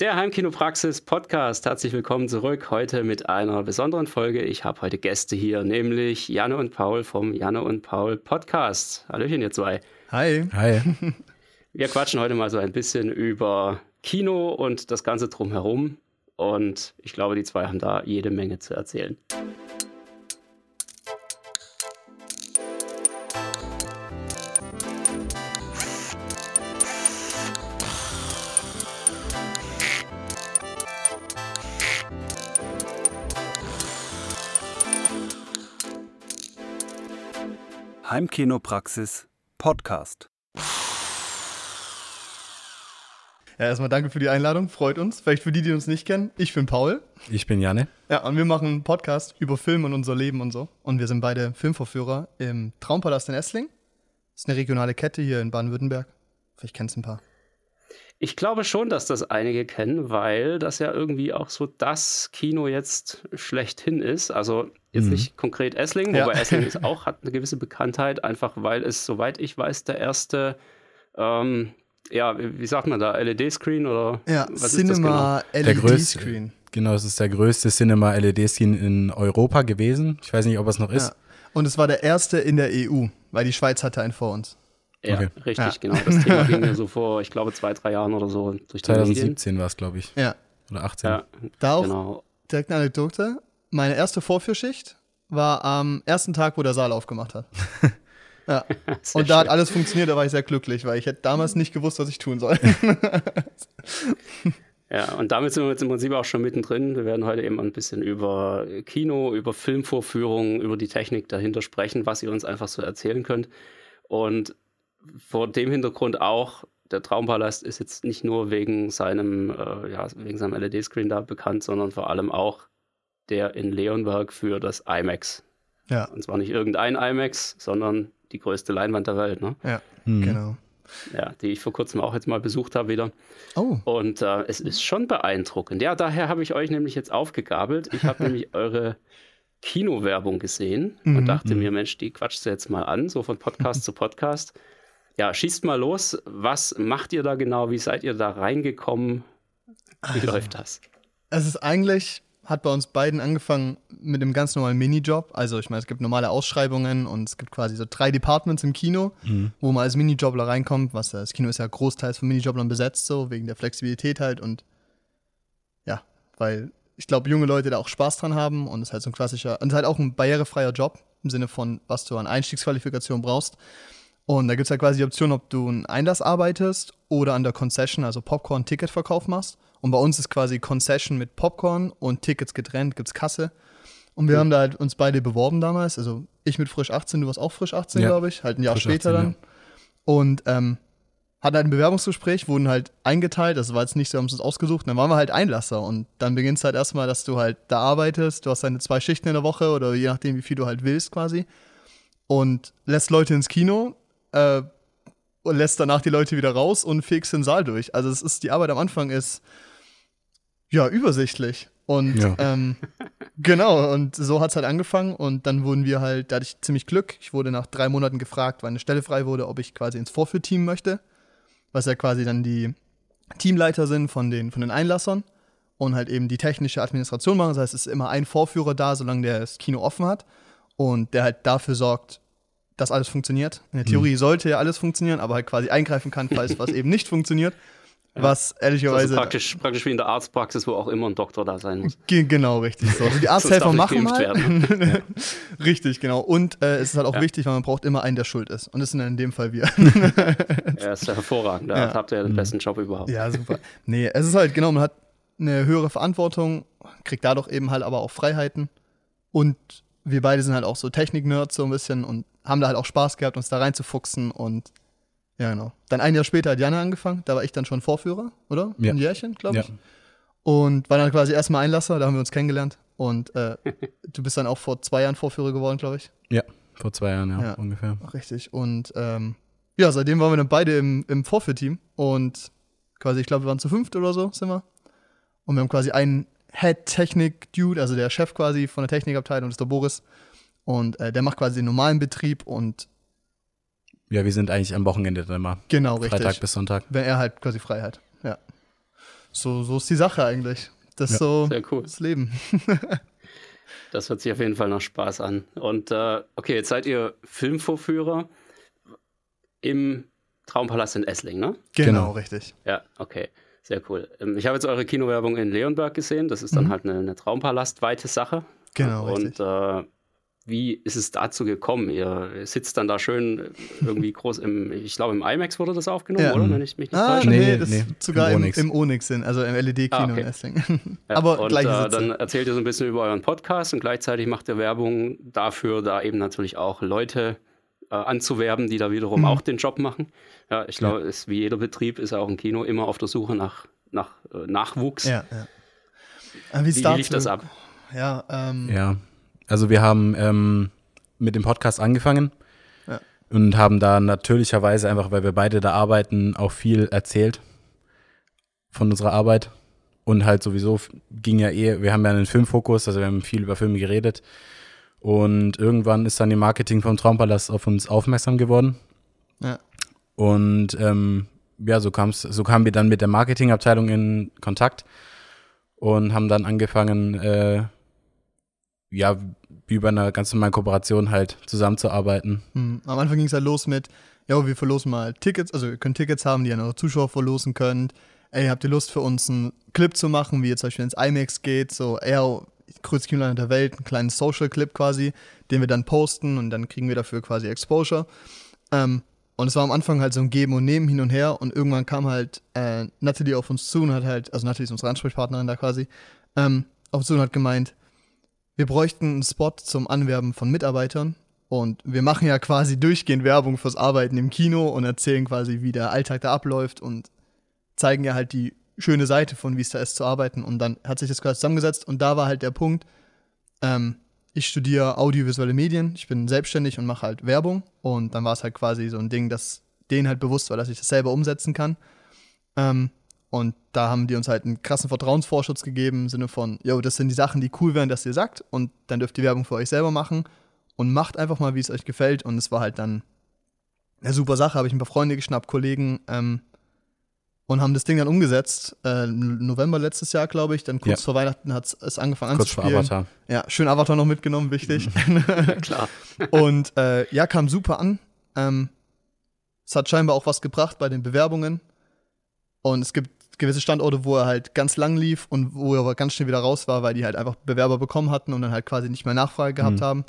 Der Heimkinopraxis Podcast. Herzlich willkommen zurück. Heute mit einer besonderen Folge. Ich habe heute Gäste hier, nämlich Janne und Paul vom Janne und Paul Podcast. Hallöchen, ihr zwei. Hi. Hi. Wir quatschen heute mal so ein bisschen über Kino und das Ganze drumherum. Und ich glaube, die zwei haben da jede Menge zu erzählen. Heimkinopraxis Podcast. Ja, erstmal danke für die Einladung, freut uns. Vielleicht für die, die uns nicht kennen. Ich bin Paul. Ich bin Janne. Ja, und wir machen einen Podcast über Film und unser Leben und so. Und wir sind beide Filmvorführer im Traumpalast in Essling. Das ist eine regionale Kette hier in Baden-Württemberg. Vielleicht kennst du ein paar. Ich glaube schon, dass das einige kennen, weil das ja irgendwie auch so das Kino jetzt schlechthin ist. Also jetzt mhm. nicht konkret Essling, wobei ja. Essling ist auch, hat eine gewisse Bekanntheit, einfach weil es, soweit ich weiß, der erste, ähm, ja, wie sagt man da, LED-Screen oder ja, was Cinema ist das genau? LED-Screen. Genau, es ist der größte Cinema LED-Screen in Europa gewesen. Ich weiß nicht, ob es noch ist. Ja. Und es war der erste in der EU, weil die Schweiz hatte einen vor uns. Ja, okay. richtig, ja. genau. Das Thema ging ja so vor, ich glaube, zwei, drei Jahren oder so durch 2017 war es, glaube ich. Ja. Oder 18. Ja, da auch genau. direkt eine Anekdote. Meine erste Vorführschicht war am ersten Tag, wo der Saal aufgemacht hat. ja. Und da schön. hat alles funktioniert, da war ich sehr glücklich, weil ich hätte damals nicht gewusst, was ich tun soll. Ja, und damit sind wir jetzt im Prinzip auch schon mittendrin. Wir werden heute eben ein bisschen über Kino, über Filmvorführungen, über die Technik dahinter sprechen, was ihr uns einfach so erzählen könnt. Und vor dem Hintergrund auch, der Traumpalast ist jetzt nicht nur wegen seinem, äh, ja, wegen seinem LED-Screen da bekannt, sondern vor allem auch der in Leonberg für das IMAX. Ja. Und zwar nicht irgendein IMAX, sondern die größte Leinwand der Welt, ne? Ja, mhm. genau. Ja, die ich vor kurzem auch jetzt mal besucht habe wieder. Oh. Und äh, es ist schon beeindruckend. Ja, daher habe ich euch nämlich jetzt aufgegabelt. Ich habe nämlich eure Kinowerbung gesehen und mhm. dachte mir, Mensch, die quatscht du jetzt mal an, so von Podcast zu Podcast. Ja, schießt mal los. Was macht ihr da genau? Wie seid ihr da reingekommen? Wie also, läuft das? Es ist eigentlich, hat bei uns beiden angefangen mit einem ganz normalen Minijob. Also ich meine, es gibt normale Ausschreibungen und es gibt quasi so drei Departments im Kino, mhm. wo man als Minijobler reinkommt. Was das Kino ist ja großteils von Minijoblern besetzt, so wegen der Flexibilität halt und ja, weil ich glaube, junge Leute da auch Spaß dran haben und es ist halt so ein klassischer, und es ist halt auch ein barrierefreier Job im Sinne von, was du an Einstiegsqualifikation brauchst. Und da gibt es ja quasi die Option, ob du einen Einlass arbeitest oder an der Concession, also Popcorn-Ticketverkauf machst. Und bei uns ist quasi Concession mit Popcorn und Tickets getrennt, gibt es Kasse. Und wir mhm. haben da halt uns beide beworben damals. Also ich mit frisch 18, du warst auch frisch 18, ja. glaube ich. Halt ein Jahr frisch später 18, dann. Ja. Und ähm, hatten halt ein Bewerbungsgespräch, wurden halt eingeteilt. Das war jetzt nicht so, haben uns ausgesucht. Und dann waren wir halt Einlasser. Und dann beginnst halt erstmal, dass du halt da arbeitest. Du hast deine zwei Schichten in der Woche oder je nachdem, wie viel du halt willst quasi. Und lässt Leute ins Kino äh, und lässt danach die Leute wieder raus und fegst den Saal durch. Also es ist, die Arbeit am Anfang ist ja übersichtlich. Und ja. Ähm, genau, und so hat es halt angefangen und dann wurden wir halt, da hatte ich ziemlich Glück. Ich wurde nach drei Monaten gefragt, weil eine Stelle frei wurde, ob ich quasi ins Vorführteam möchte. Was ja quasi dann die Teamleiter sind von den, von den Einlassern und halt eben die technische Administration machen. Das heißt, es ist immer ein Vorführer da, solange der das Kino offen hat und der halt dafür sorgt, dass alles funktioniert. In der Theorie mhm. sollte ja alles funktionieren, aber halt quasi eingreifen kann, falls was eben nicht funktioniert. Was ehrlicherweise. Also praktisch, praktisch wie in der Arztpraxis, wo auch immer ein Doktor da sein muss. Genau, richtig. So. Also die Arzthelfer machen mal. ja. Richtig, genau. Und äh, es ist halt auch ja. wichtig, weil man braucht immer einen, der schuld ist. Und das sind dann in dem Fall wir. ja, ist ja hervorragend. Da ja. habt ihr ja den mhm. besten Job überhaupt. Ja, super. Nee, es ist halt, genau, man hat eine höhere Verantwortung, kriegt dadurch eben halt aber auch Freiheiten. Und wir beide sind halt auch so Technik-Nerds so ein bisschen und haben da halt auch Spaß gehabt, uns da reinzufuchsen und ja, genau. Dann ein Jahr später hat Janne angefangen, da war ich dann schon Vorführer, oder? Ja. Ein Jährchen, glaube ich. Ja. Und war dann quasi erstmal Einlasser, da haben wir uns kennengelernt. Und äh, du bist dann auch vor zwei Jahren Vorführer geworden, glaube ich. Ja, vor zwei Jahren, ja, ja ungefähr. Richtig. Und ähm, ja, seitdem waren wir dann beide im, im Vorführteam. Und quasi, ich glaube, wir waren zu fünft oder so, sind wir. Und wir haben quasi einen Head-Technik-Dude, also der Chef quasi von der Technikabteilung, das ist der Boris. Und äh, der macht quasi den normalen Betrieb und ja, wir sind eigentlich am Wochenende dann immer. Genau, richtig. Freitag bis Sonntag. Wenn er halt quasi frei hat. Ja. so, so ist die Sache eigentlich. Das ist Ja, so sehr cool. das Leben. Das hört sich auf jeden Fall nach Spaß an. Und äh, okay, jetzt seid ihr Filmvorführer im Traumpalast in Essling, ne? Genau, Genau. richtig. Ja, okay. Sehr cool. Ähm, Ich habe jetzt eure Kinowerbung in Leonberg gesehen. Das ist dann halt eine, eine Traumpalastweite Sache. Genau, Und richtig. äh, wie ist es dazu gekommen? Ihr sitzt dann da schön irgendwie groß im, ich glaube im IMAX wurde das aufgenommen, Ja. oder? Wenn ich mich nicht Ah, täusche. nee, Nee, das nee, ist sogar im Onyx. im Onyx sind, also im LED-Kino Ah, okay. in Essling. Ja, Aber und gleiche äh, dann erzählt ihr so ein bisschen über euren Podcast und gleichzeitig macht ihr Werbung dafür, da eben natürlich auch Leute äh, anzuwerben, die da wiederum Mhm. auch den Job machen. Ja, ich glaube, ist wie jeder Betrieb ist auch ein Kino immer auf der Suche nach, nach äh, Nachwuchs. ja, ja. Wie, wie lief das ab? Ja, ähm, Ja, also wir haben ähm, mit dem Podcast angefangen Ja. und haben da natürlicherweise einfach, weil wir beide da arbeiten, auch viel erzählt von unserer Arbeit. Und halt sowieso ging ja eh, wir haben ja einen Filmfokus, also wir haben viel über Filme geredet. Und irgendwann ist dann im Marketing vom Traumpalast auf uns aufmerksam geworden. Ja. Und ähm, ja, so kam's, so kamen wir dann mit der Marketingabteilung in Kontakt und haben dann angefangen, äh, ja, wie bei einer ganz normalen Kooperation halt zusammenzuarbeiten. Hm, Am Anfang ging es halt los mit, ja, wir verlosen mal Tickets, also ihr könnt Tickets haben, die ihr an eure Zuschauer verlosen könnt. Ey, habt ihr Lust für uns einen Clip zu machen, wie ihr zum Beispiel ins IMAX geht, so eher größte Kinoland der Welt, einen kleinen Social-Clip quasi, den wir dann posten und dann kriegen wir dafür quasi Exposure. Ähm, und es war am Anfang halt so ein Geben und Nehmen hin und her und irgendwann kam halt äh, Natalie auf uns zu und hat halt, also Natalie ist unsere Ansprechpartnerin da quasi, ähm, auf uns zu und hat gemeint, wir bräuchten einen Spot zum Anwerben von Mitarbeitern und wir machen ja quasi durchgehend Werbung fürs Arbeiten im Kino und erzählen quasi, wie der Alltag da abläuft und zeigen ja halt die schöne Seite von, wie es da ist zu arbeiten. Und dann hat sich das quasi zusammengesetzt und da war halt der Punkt, ähm, ich studiere audiovisuelle Medien, ich bin selbstständig und mache halt Werbung und dann war es halt quasi so ein Ding, dass denen halt bewusst war, dass ich das selber umsetzen kann. Ähm, und da haben die uns halt einen krassen Vertrauensvorschuss gegeben im Sinne von, yo, das sind die Sachen, die cool wären, dass ihr sagt und dann dürft ihr Werbung für euch selber machen und macht einfach mal, wie es euch gefällt und es war halt dann eine super Sache, habe ich ein paar Freunde geschnappt, Kollegen ähm, und haben das Ding dann umgesetzt. Äh, November letztes Jahr, glaube ich, dann kurz Ja. vor Weihnachten hat es angefangen Kurz vor anzuspielen. Avatar. Ja, schön Avatar noch mitgenommen, wichtig. Ja, klar. Und äh, ja, kam super an. Ähm, es hat scheinbar auch was gebracht bei den Bewerbungen. Und es gibt gewisse Standorte, wo er halt ganz lang lief und wo er aber ganz schnell wieder raus war, weil die halt einfach Bewerber bekommen hatten und dann halt quasi nicht mehr Nachfrage gehabt Mhm. haben.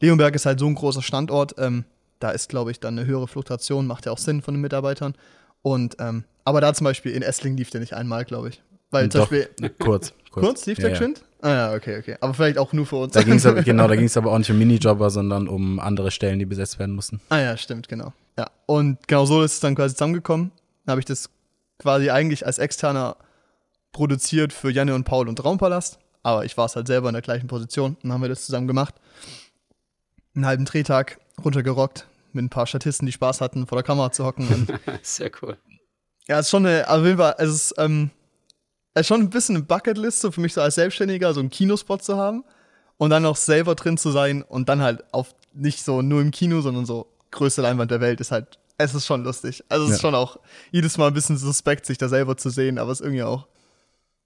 Leonberg ist halt so ein großer Standort. Ähm, da ist, glaube ich, dann eine höhere Fluktuation, macht ja auch Sinn von den Mitarbeitern. Und ähm, aber da zum Beispiel in Essling lief der nicht einmal, glaube ich. Weil zum Doch, Beispiel. kurz. Kurz lief Ja, der ja. geschwind? Ah ja, okay, okay. Aber vielleicht auch nur für uns. Da ging's aber, genau, da ging es aber auch nicht um Minijobber, sondern um andere Stellen, die besetzt werden mussten. Ah ja, stimmt, genau. Ja, und genau so ist es dann quasi zusammengekommen. Dann habe ich das quasi eigentlich als Externer produziert für Janne und Paul und Raumpalast. Aber ich war es halt selber in der gleichen Position. Und dann haben wir das zusammen gemacht. Einen halben Drehtag runtergerockt mit ein paar Statisten, die Spaß hatten, vor der Kamera zu hocken. Und Sehr cool. ja, es ist schon eine, auf jeden Fall, es ist, ähm, es ist schon ein bisschen eine Bucketlist, so für mich so als Selbstständiger, so einen Kinospot zu haben und dann noch selber drin zu sein und dann halt auf nicht so nur im Kino, sondern so größte Leinwand der Welt ist halt, es ist schon lustig. Also es ist Ja. schon auch jedes Mal ein bisschen suspekt, sich da selber zu sehen, aber es ist irgendwie auch,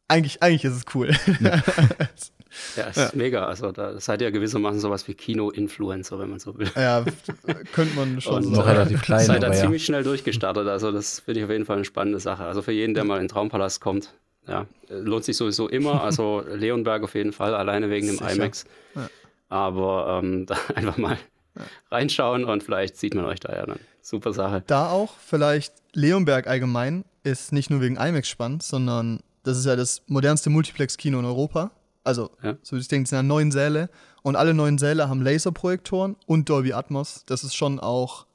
eigentlich, eigentlich ist es cool. Ja, es ist mega. Also da seid ihr gewissermaßen sowas wie Kino-Influencer, wenn man so will. ja, könnte man schon Und so Noch relativ klein, Seid da ja. ziemlich schnell durchgestartet. Also das finde ich auf jeden Fall eine spannende Sache. Also für jeden, der mal in den Traumpalast kommt, ja, lohnt sich sowieso immer. Also Leonberg auf jeden Fall, alleine wegen dem Sicher. IMAX. Ja. Aber ähm, da einfach mal reinschauen und vielleicht sieht man euch da ja dann. Super Sache. Da auch vielleicht Leonberg allgemein ist nicht nur wegen IMAX spannend, sondern das ist ja das modernste Multiplex-Kino in Europa. Also, Ja. so ich denke, es sind ja neun Säle und alle neun Säle haben Laserprojektoren und Dolby Atmos. Das ist schon auch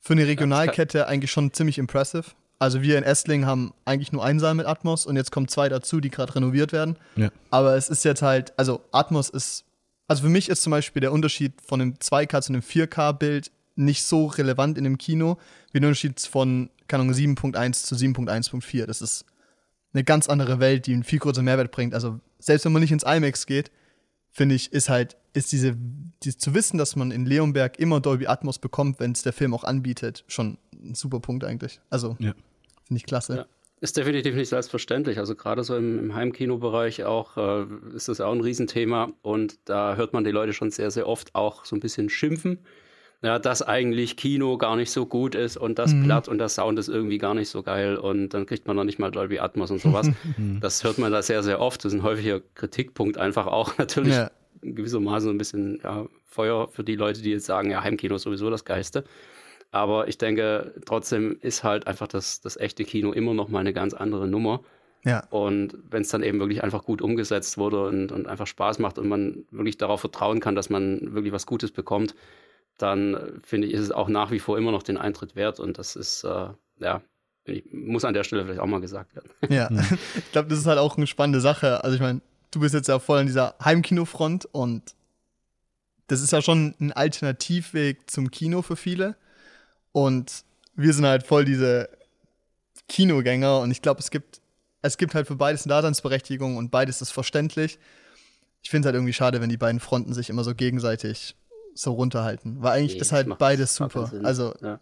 für eine Regionalkette eigentlich schon ziemlich impressive. Also wir in Essling haben eigentlich nur einen Saal mit Atmos und jetzt kommen zwei dazu, die gerade renoviert werden. Ja. Aber es ist jetzt halt, also Atmos ist, also für mich ist zum Beispiel der Unterschied von einem 2K zu einem 4K-Bild nicht so relevant in dem Kino wie der Unterschied von, keine Ahnung, 7.1 zu 7.1.4. Das ist eine ganz andere Welt, die einen viel größeren Mehrwert bringt. Also selbst wenn man nicht ins IMAX geht, finde ich, ist halt, ist diese, die, zu wissen, dass man in Leonberg immer Dolby Atmos bekommt, wenn es der Film auch anbietet, schon ein super Punkt eigentlich. Also, Ja. finde ich klasse. Ja. Ist definitiv nicht selbstverständlich. Also gerade so im, im Heimkinobereich auch äh, ist das auch ein Riesenthema und da hört man die Leute schon sehr, sehr oft auch so ein bisschen schimpfen. Ja, dass eigentlich Kino gar nicht so gut ist und das mhm. platt und der Sound ist irgendwie gar nicht so geil und dann kriegt man noch nicht mal Dolby Atmos und sowas. Mhm. das hört man da sehr, sehr oft. Das ist ein häufiger Kritikpunkt einfach auch natürlich ja. gewissermaßen ein bisschen ja, Feuer für die Leute, die jetzt sagen, ja, Heimkino ist sowieso das Geiste. Aber ich denke, trotzdem ist halt einfach das, das echte Kino immer noch mal eine ganz andere Nummer. Ja. Und wenn es dann eben wirklich einfach gut umgesetzt wurde und, und einfach Spaß macht und man wirklich darauf vertrauen kann, dass man wirklich was Gutes bekommt, dann finde ich, ist es auch nach wie vor immer noch den Eintritt wert. Und das ist, äh, ja, muss an der Stelle vielleicht auch mal gesagt werden. Ja, ich glaube, das ist halt auch eine spannende Sache. Also ich meine, du bist jetzt ja voll an dieser Heimkinofront und das ist ja schon ein Alternativweg zum Kino für viele. Und wir sind halt voll diese Kinogänger und ich glaube, es gibt, es gibt halt für beides eine Daseinsberechtigung und beides ist verständlich. Ich finde es halt irgendwie schade, wenn die beiden Fronten sich immer so gegenseitig so runterhalten. Weil eigentlich nee, ist halt beides super. Also, ja.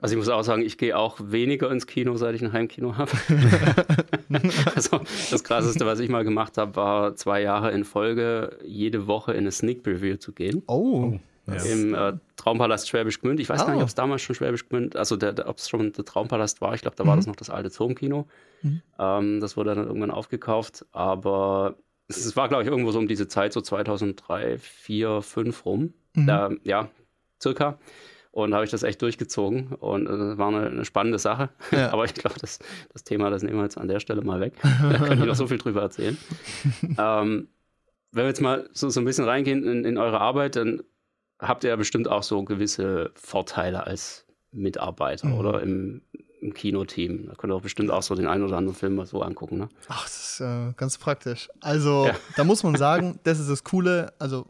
Also ich muss auch sagen, ich gehe auch weniger ins Kino, seit ich ein Heimkino habe. also das krasseste, was ich mal gemacht habe, war zwei Jahre in Folge jede Woche in eine Sneak Preview zu gehen. Oh ja. im äh, Traumpalast Schwäbisch Gmünd. Ich weiß oh. gar nicht, ob es damals schon Schwäbisch Gmünd, also ob es schon der Traumpalast war. Ich glaube, da war mhm. das noch das alte Zoom-Kino. Mhm. Ähm, das wurde dann irgendwann aufgekauft, aber es war, glaube ich, irgendwo so um diese Zeit, so 2003, 4, 5 rum. Mhm. Da, ja, circa. Und da habe ich das echt durchgezogen und äh, war eine, eine, spannende Sache. Ja. Aber ich glaube, das, das Thema, das nehmen wir jetzt an der Stelle mal weg. da kann ich noch so viel drüber erzählen. ähm, wenn wir jetzt mal so, so ein bisschen reingehen in, in eure Arbeit, dann habt ihr ja bestimmt auch so gewisse Vorteile als Mitarbeiter mhm. oder im, im Kinoteam. Da könnt ihr auch bestimmt auch so den einen oder anderen Film mal so angucken. Ne? Ach, das ist äh, ganz praktisch. Also, ja. da muss man sagen, das ist das Coole. Also,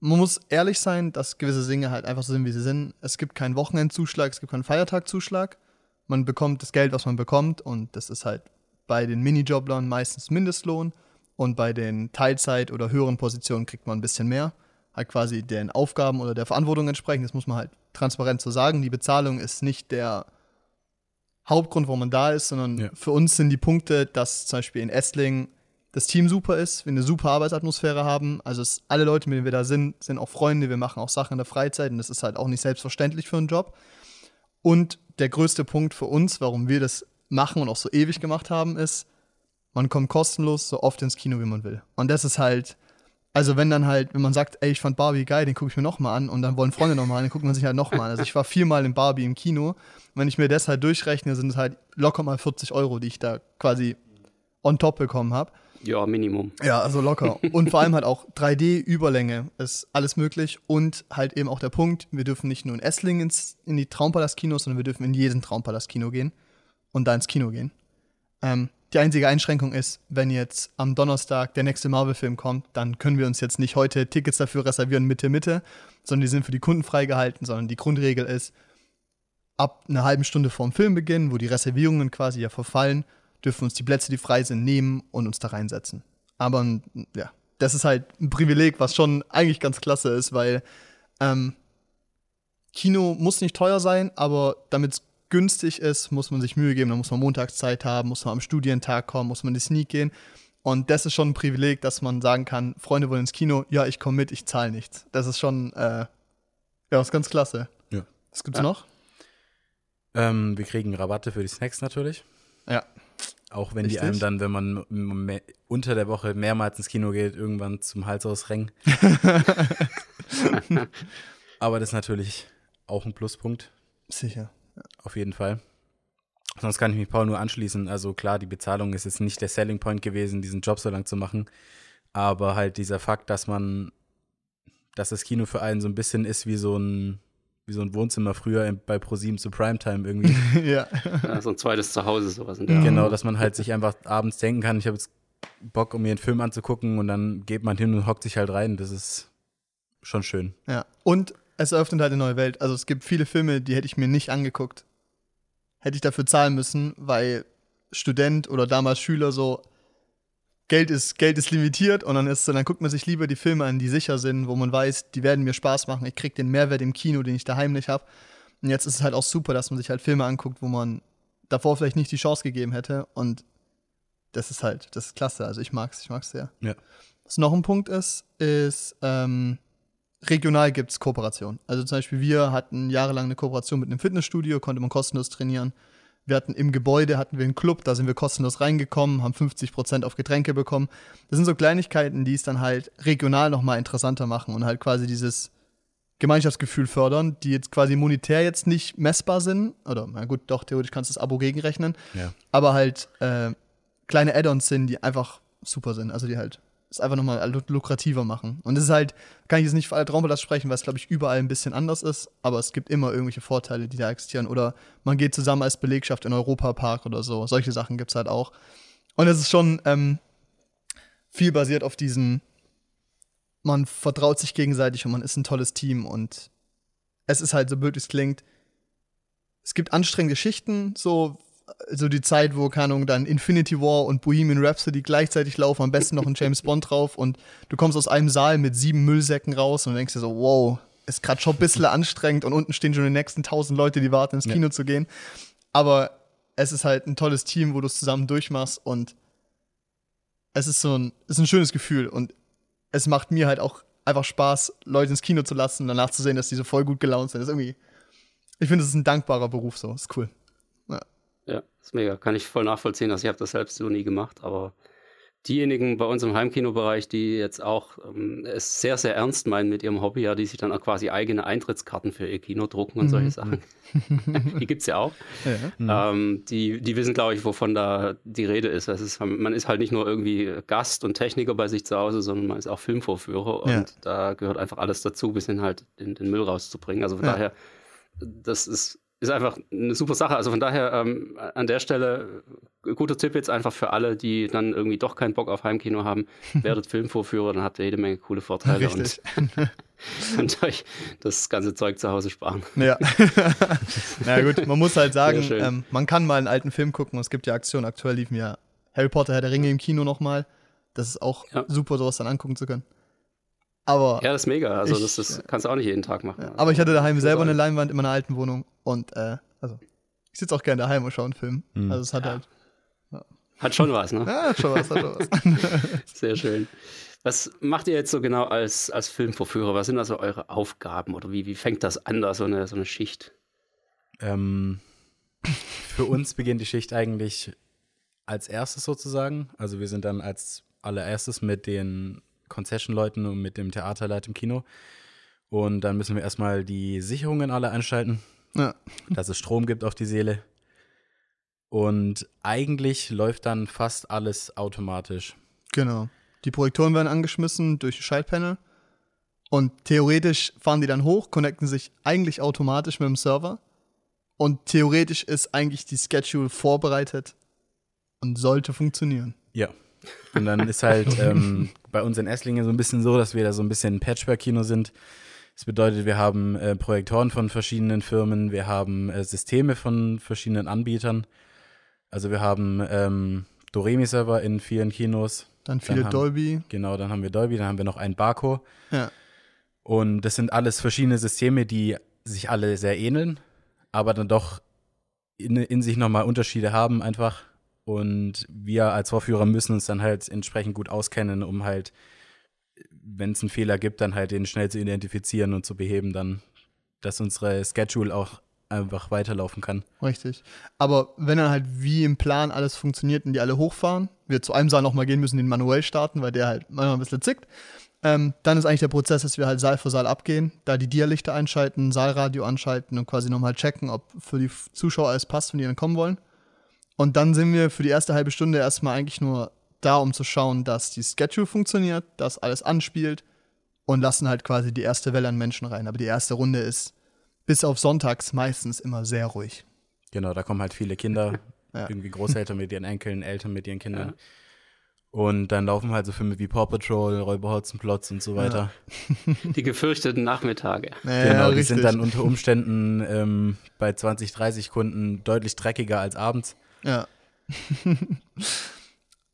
man muss ehrlich sein, dass gewisse Dinge halt einfach so sind, wie sie sind. Es gibt keinen Wochenendzuschlag, es gibt keinen Feiertagzuschlag. Man bekommt das Geld, was man bekommt, und das ist halt bei den Minijoblern meistens Mindestlohn. Und bei den Teilzeit- oder höheren Positionen kriegt man ein bisschen mehr halt quasi den Aufgaben oder der Verantwortung entsprechen. Das muss man halt transparent so sagen. Die Bezahlung ist nicht der Hauptgrund, warum man da ist, sondern ja. für uns sind die Punkte, dass zum Beispiel in Essling das Team super ist, wir eine super Arbeitsatmosphäre haben. Also es, alle Leute, mit denen wir da sind, sind auch Freunde, wir machen auch Sachen in der Freizeit und das ist halt auch nicht selbstverständlich für einen Job. Und der größte Punkt für uns, warum wir das machen und auch so ewig gemacht haben, ist, man kommt kostenlos so oft ins Kino, wie man will. Und das ist halt, also wenn dann halt, wenn man sagt, ey, ich fand Barbie geil, den gucke ich mir nochmal an und dann wollen Freunde nochmal an, dann guckt man sich halt nochmal an. Also ich war viermal in Barbie im Kino. Und wenn ich mir das halt durchrechne, sind es halt locker mal 40 Euro, die ich da quasi on top bekommen habe. Ja, Minimum. Ja, also locker. Und vor allem halt auch 3D-Überlänge ist alles möglich. Und halt eben auch der Punkt, wir dürfen nicht nur in Essling ins, in die Traumpalast-Kinos, sondern wir dürfen in jeden Traumpalast-Kino gehen und da ins Kino gehen. Ähm, die einzige Einschränkung ist, wenn jetzt am Donnerstag der nächste Marvel-Film kommt, dann können wir uns jetzt nicht heute Tickets dafür reservieren Mitte, Mitte, sondern die sind für die Kunden freigehalten, sondern die Grundregel ist, ab einer halben Stunde vor dem Filmbeginn, wo die Reservierungen quasi ja verfallen, dürfen uns die Plätze, die frei sind, nehmen und uns da reinsetzen. Aber ja, das ist halt ein Privileg, was schon eigentlich ganz klasse ist, weil ähm, Kino muss nicht teuer sein, aber damit es günstig ist, muss man sich Mühe geben. Da muss man Montagszeit haben, muss man am Studientag kommen, muss man in die Sneak gehen. Und das ist schon ein Privileg, dass man sagen kann, Freunde wollen ins Kino, ja, ich komme mit, ich zahle nichts. Das ist schon, äh, ja, ist ganz klasse. Ja. Was gibt's ja. noch? Ähm, wir kriegen Rabatte für die Snacks natürlich. Ja. Auch wenn Richtig. die einem dann, wenn man unter der Woche mehrmals ins Kino geht, irgendwann zum Hals ausrengen. Aber das ist natürlich auch ein Pluspunkt. Sicher. Auf jeden Fall. Sonst kann ich mich Paul nur anschließen. Also klar, die Bezahlung ist jetzt nicht der Selling Point gewesen, diesen Job so lang zu machen. Aber halt dieser Fakt, dass man, dass das Kino für einen so ein bisschen ist wie so ein, wie so ein Wohnzimmer früher bei ProSieben zu Primetime irgendwie. ja. ja. So ein zweites Zuhause, sowas. In der genau, dass man halt sich einfach abends denken kann, ich habe jetzt Bock, um mir einen Film anzugucken und dann geht man hin und hockt sich halt rein. Das ist schon schön. Ja. Und es eröffnet halt eine neue Welt. Also es gibt viele Filme, die hätte ich mir nicht angeguckt. Hätte ich dafür zahlen müssen, weil Student oder damals Schüler so Geld ist, Geld ist limitiert und dann ist dann guckt man sich lieber die Filme an, die sicher sind, wo man weiß, die werden mir Spaß machen, ich krieg den Mehrwert im Kino, den ich daheim nicht habe. Und jetzt ist es halt auch super, dass man sich halt Filme anguckt, wo man davor vielleicht nicht die Chance gegeben hätte. Und das ist halt, das ist klasse. Also ich mag's, ich mag's sehr. Ja. Was noch ein Punkt ist, ist, ähm, regional gibt's Kooperation. Also zum Beispiel, wir hatten jahrelang eine Kooperation mit einem Fitnessstudio, konnte man kostenlos trainieren. Wir hatten im Gebäude hatten wir einen Club, da sind wir kostenlos reingekommen, haben 50 Prozent auf Getränke bekommen. Das sind so Kleinigkeiten, die es dann halt regional nochmal interessanter machen und halt quasi dieses Gemeinschaftsgefühl fördern, die jetzt quasi monetär jetzt nicht messbar sind. Oder, na gut, doch, theoretisch kannst du das Abo gegenrechnen. Ja. Aber halt äh, kleine Add-ons sind, die einfach super sind. Also die halt es einfach nochmal lu- lukrativer machen. Und es ist halt, kann ich jetzt nicht für alle Traumpalast sprechen, weil es, glaube ich, überall ein bisschen anders ist, aber es gibt immer irgendwelche Vorteile, die da existieren. Oder man geht zusammen als Belegschaft in Europapark oder so. Solche Sachen gibt es halt auch. Und es ist schon ähm, viel basiert auf diesen, man vertraut sich gegenseitig und man ist ein tolles Team und es ist halt, so blöd es klingt, es gibt anstrengende Geschichten, so, so die Zeit, wo, keine Ahnung, dann Infinity War und Bohemian Rhapsody gleichzeitig laufen, am besten noch ein James Bond drauf und du kommst aus einem Saal mit sieben Müllsäcken raus und denkst dir so, wow, ist gerade schon ein bisschen anstrengend und unten stehen schon die nächsten tausend Leute, die warten, ins Ja. Kino zu gehen. Aber es ist halt ein tolles Team, wo du es zusammen durchmachst und es ist so ein, ist ein schönes Gefühl und es macht mir halt auch einfach Spaß, Leute ins Kino zu lassen und danach zu sehen, dass die so voll gut gelaunt sind. Das ist irgendwie, ich finde, es ist ein dankbarer Beruf so. Ist cool. Ja, ist mega. Kann ich voll nachvollziehen. Also ich habe das selbst so nie gemacht, aber diejenigen bei uns im Heimkinobereich, die jetzt auch ähm, es sehr, sehr ernst meinen mit ihrem Hobby, ja, die sich dann auch quasi eigene Eintrittskarten für ihr Kino drucken und solche Sachen. die gibt es ja auch. Ja. Ähm, die, die wissen, glaube ich, wovon da die Rede ist. Das ist. Man ist halt nicht nur irgendwie Gast und Techniker bei sich zu Hause, sondern man ist auch Filmvorführer und Ja. da gehört einfach alles dazu, bis hin halt den, den Müll rauszubringen. Also von Ja. daher, das ist, ist einfach eine super Sache. Also von daher ähm, an der Stelle äh, guter Tipp jetzt einfach für alle, die dann irgendwie doch keinen Bock auf Heimkino haben, werdet Filmvorführer, dann habt ihr jede Menge coole Vorteile Richtig. und könnt euch das ganze Zeug zu Hause sparen. Ja. Na gut, man muss halt sagen, ähm, man kann mal einen alten Film gucken. Es gibt ja Aktionen. Aktuell liefen ja Harry Potter, Herr der Ringe im Kino nochmal. Das ist auch Ja. super, sowas dann angucken zu können. Aber, Ja, das ist mega. Also Ich- das, das kannst du auch nicht jeden Tag machen. ja, aber ich hatte daheim selber eine. Leinwand in meiner alten Wohnung und äh, also ich sitze auch gerne daheim und schaue einen Film. Mhm. Also es hat Ja. halt, Hat schon was, ne? ja, schon was, hat schon was. Sehr schön. Was macht ihr jetzt so genau als, als Filmvorführer? Was sind also eure Aufgaben oder wie, wie fängt das an, da so eine, so eine Schicht? Ähm, für uns beginnt die Schicht eigentlich als erstes sozusagen. Also wir sind dann als allererstes mit den Concession-Leuten und mit dem Theaterleit im Kino. Und dann müssen wir erstmal die Sicherungen alle einschalten, ja. dass es Strom gibt auf die Seele. Und eigentlich läuft dann fast alles automatisch. Genau. Die Projektoren werden angeschmissen durch Schaltpanel. Und theoretisch fahren die dann hoch, connecten sich eigentlich automatisch mit dem Server. Und theoretisch ist eigentlich die Schedule vorbereitet und sollte funktionieren. Ja. Und dann ist halt ähm, bei uns in Esslingen so ein bisschen so, dass wir da so ein bisschen Patchwork-Kino sind. Das bedeutet, wir haben äh, Projektoren von verschiedenen Firmen, wir haben äh, Systeme von verschiedenen Anbietern. Also wir haben ähm, Doremi-Server in vielen Kinos. Dann viele haben- Dolby. Genau, dann haben wir Dolby, dann haben wir noch ein Barco. Ja. Und das sind alles verschiedene Systeme, die sich alle sehr ähneln, aber dann doch in, in sich nochmal Unterschiede haben einfach. Und wir als Vorführer müssen uns dann halt entsprechend gut auskennen, um halt, wenn es einen Fehler gibt, dann halt den schnell zu identifizieren und zu beheben, dann, dass unsere Schedule auch einfach weiterlaufen kann. Richtig. Aber wenn dann halt wie im Plan alles funktioniert und die alle hochfahren, wir zu einem Saal nochmal gehen müssen, den manuell starten, weil der halt manchmal ein bisschen zickt, ähm, dann ist eigentlich der Prozess, dass wir halt Saal für Saal abgehen, da die Dialichter einschalten, Saalradio anschalten und quasi nochmal checken, ob für die Zuschauer alles passt, wenn die dann kommen wollen. Und dann sind wir für die erste halbe Stunde erstmal eigentlich nur da, um zu schauen, dass die Schedule funktioniert, dass alles anspielt und lassen halt quasi die erste Welle an Menschen rein. Aber die erste Runde ist bis auf sonntags meistens immer sehr ruhig. Genau, da kommen halt viele Kinder, Ja. irgendwie Großeltern mit ihren Enkeln, Eltern mit ihren Kindern. Und dann laufen halt so Filme wie Paw Patrol, Räuber Hotzenplotz und so weiter. Die gefürchteten Nachmittage. Ja, Genau, die richtig. sind dann unter Umständen ähm, bei 20, 30 Kunden deutlich dreckiger als abends. Ja.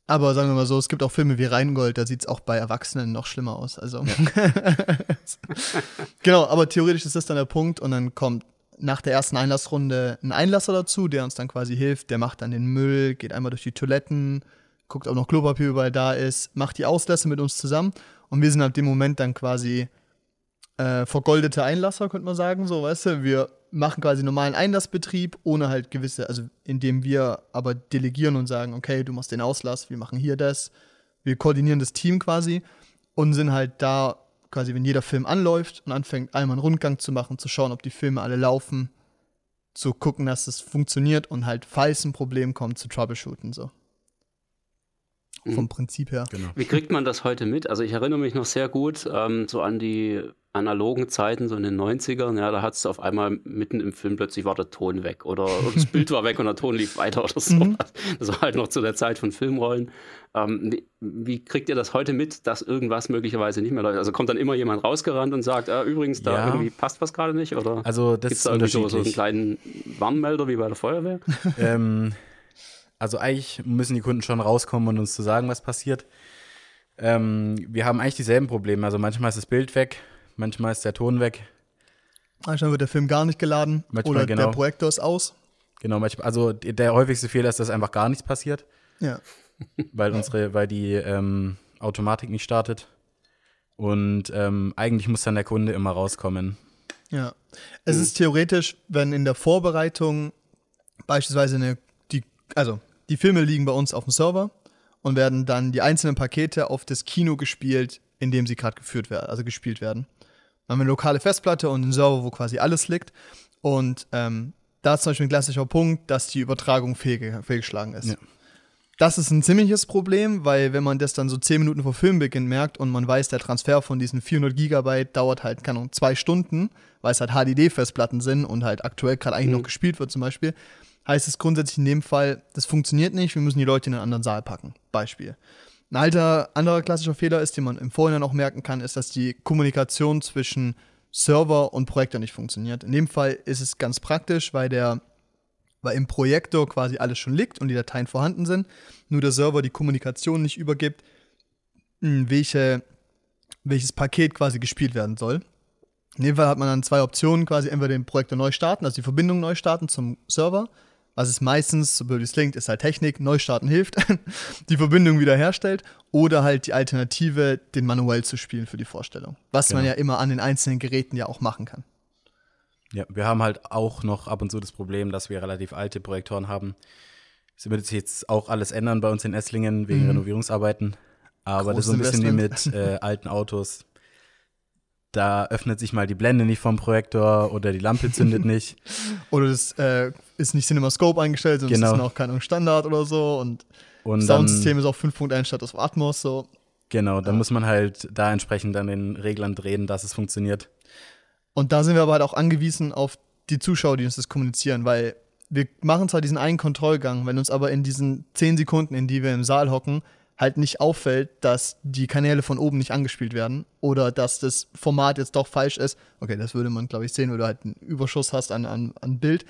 Aber sagen wir mal so, es gibt auch Filme wie Rheingold, da sieht es auch bei Erwachsenen noch schlimmer aus. Also. genau, aber theoretisch ist das dann der Punkt und dann kommt nach der ersten Einlassrunde einen Einlasser dazu, der uns dann quasi hilft. Der macht dann den Müll, geht einmal durch die Toiletten, guckt, ob noch Klopapier überall da ist, macht die Auslässe mit uns zusammen. Und wir sind ab dem Moment dann quasi äh, vergoldete Einlasser, könnte man sagen, so, weißt du. Wir machen quasi normalen Einlassbetrieb, ohne halt gewisse, also indem wir aber delegieren und sagen, okay, du machst den Auslass, wir machen hier das. Wir koordinieren das Team quasi und sind halt da quasi, wenn jeder Film anläuft und anfängt, einmal einen Rundgang zu machen, zu schauen, ob die Filme alle laufen, zu gucken, dass es funktioniert und halt, falls ein Problem kommt, zu troubleshooten, so. Vom mhm. Prinzip her. Genau. Wie kriegt man das heute mit? Also ich erinnere mich noch sehr gut ähm, so an die analogen Zeiten, so in den 90ern, ja, da hat es auf einmal mitten im Film plötzlich war der Ton weg oder, das Bild war weg und der Ton lief weiter oder so. Mhm. Das war halt noch zu der Zeit von Filmrollen. Ähm, wie, wie, kriegt ihr das heute mit, dass irgendwas möglicherweise nicht mehr läuft? Also kommt dann immer jemand rausgerannt und sagt, ah, übrigens, da ja. irgendwie passt was gerade nicht? Oder also das gibt's da irgendwie so, so einen kleinen Warnmelder wie bei der Feuerwehr? ähm, also eigentlich müssen die Kunden schon rauskommen und uns zu sagen, was passiert. Ähm, wir haben eigentlich dieselben Probleme. Also manchmal ist das Bild weg, manchmal ist der Ton weg. Manchmal wird der Film gar nicht geladen manchmal, oder genau. der Projektor ist aus. Genau, manchmal, also der häufigste Fehler ist, dass einfach gar nichts passiert. Ja. Weil unsere, weil die ähm, Automatik nicht startet. Und ähm, eigentlich muss dann der Kunde immer rauskommen. Ja. Es ist theoretisch, wenn in der Vorbereitung beispielsweise eine, die, also die Filme liegen bei uns auf dem Server und werden dann die einzelnen Pakete auf das Kino gespielt, in dem sie gerade geführt werden, also gespielt werden. Haben wir eine lokale Festplatte und einen Server, wo quasi alles liegt. Und ähm, da ist zum Beispiel ein klassischer Punkt, dass die Übertragung fehl, fehlgeschlagen ist. Ja. Das ist ein ziemliches Problem, weil wenn man das dann so 10 Minuten vor Filmbeginn merkt und man weiß, der Transfer von diesen 400 Gigabyte dauert halt, keine Ahnung, zwei Stunden, weil es halt HDD-Festplatten sind und halt aktuell gerade eigentlich mhm. noch gespielt wird zum Beispiel, heißt es grundsätzlich in dem Fall, das funktioniert nicht, wir müssen die Leute in einen anderen Saal packen. Beispiel. Ein alter, anderer klassischer Fehler ist, den man im Vorhinein auch merken kann, ist, dass die Kommunikation zwischen Server und Projektor nicht funktioniert. In dem Fall ist es ganz praktisch, weil der weil im Projektor quasi alles schon liegt und die Dateien vorhanden sind, nur der Server die Kommunikation nicht übergibt, hm, welche, welches Paket quasi gespielt werden soll. In dem Fall hat man dann zwei Optionen, quasi entweder den Projektor neu starten, also die Verbindung neu starten zum Server was es meistens, so blöd es klingt, ist halt Technik, Neustarten hilft, die Verbindung wiederherstellt oder halt die Alternative, den manuell zu spielen für die Vorstellung. Was genau. man ja immer an den einzelnen Geräten ja auch machen kann. Ja, wir haben halt auch noch ab und zu das Problem, dass wir relativ alte Projektoren haben. Es wird sich jetzt auch alles ändern bei uns in Esslingen wegen mhm. Renovierungsarbeiten. Aber Großes das ist so ein bisschen wie mit äh, alten Autos da öffnet sich mal die Blende nicht vom Projektor oder die Lampe zündet nicht. oder es äh, ist nicht CinemaScope eingestellt, sondern genau. es ist noch kein Standard oder so und, und Soundsystem ist auch 5.1 statt auf Atmos so. Genau, da ja. muss man halt da entsprechend an den Reglern drehen, dass es funktioniert. Und da sind wir aber halt auch angewiesen auf die Zuschauer, die uns das kommunizieren, weil wir machen zwar diesen einen Kontrollgang, wenn uns aber in diesen 10 Sekunden, in die wir im Saal hocken, halt nicht auffällt, dass die Kanäle von oben nicht angespielt werden oder dass das Format jetzt doch falsch ist. Okay, das würde man, glaube ich, sehen, weil du halt einen Überschuss hast an, an, an Bild.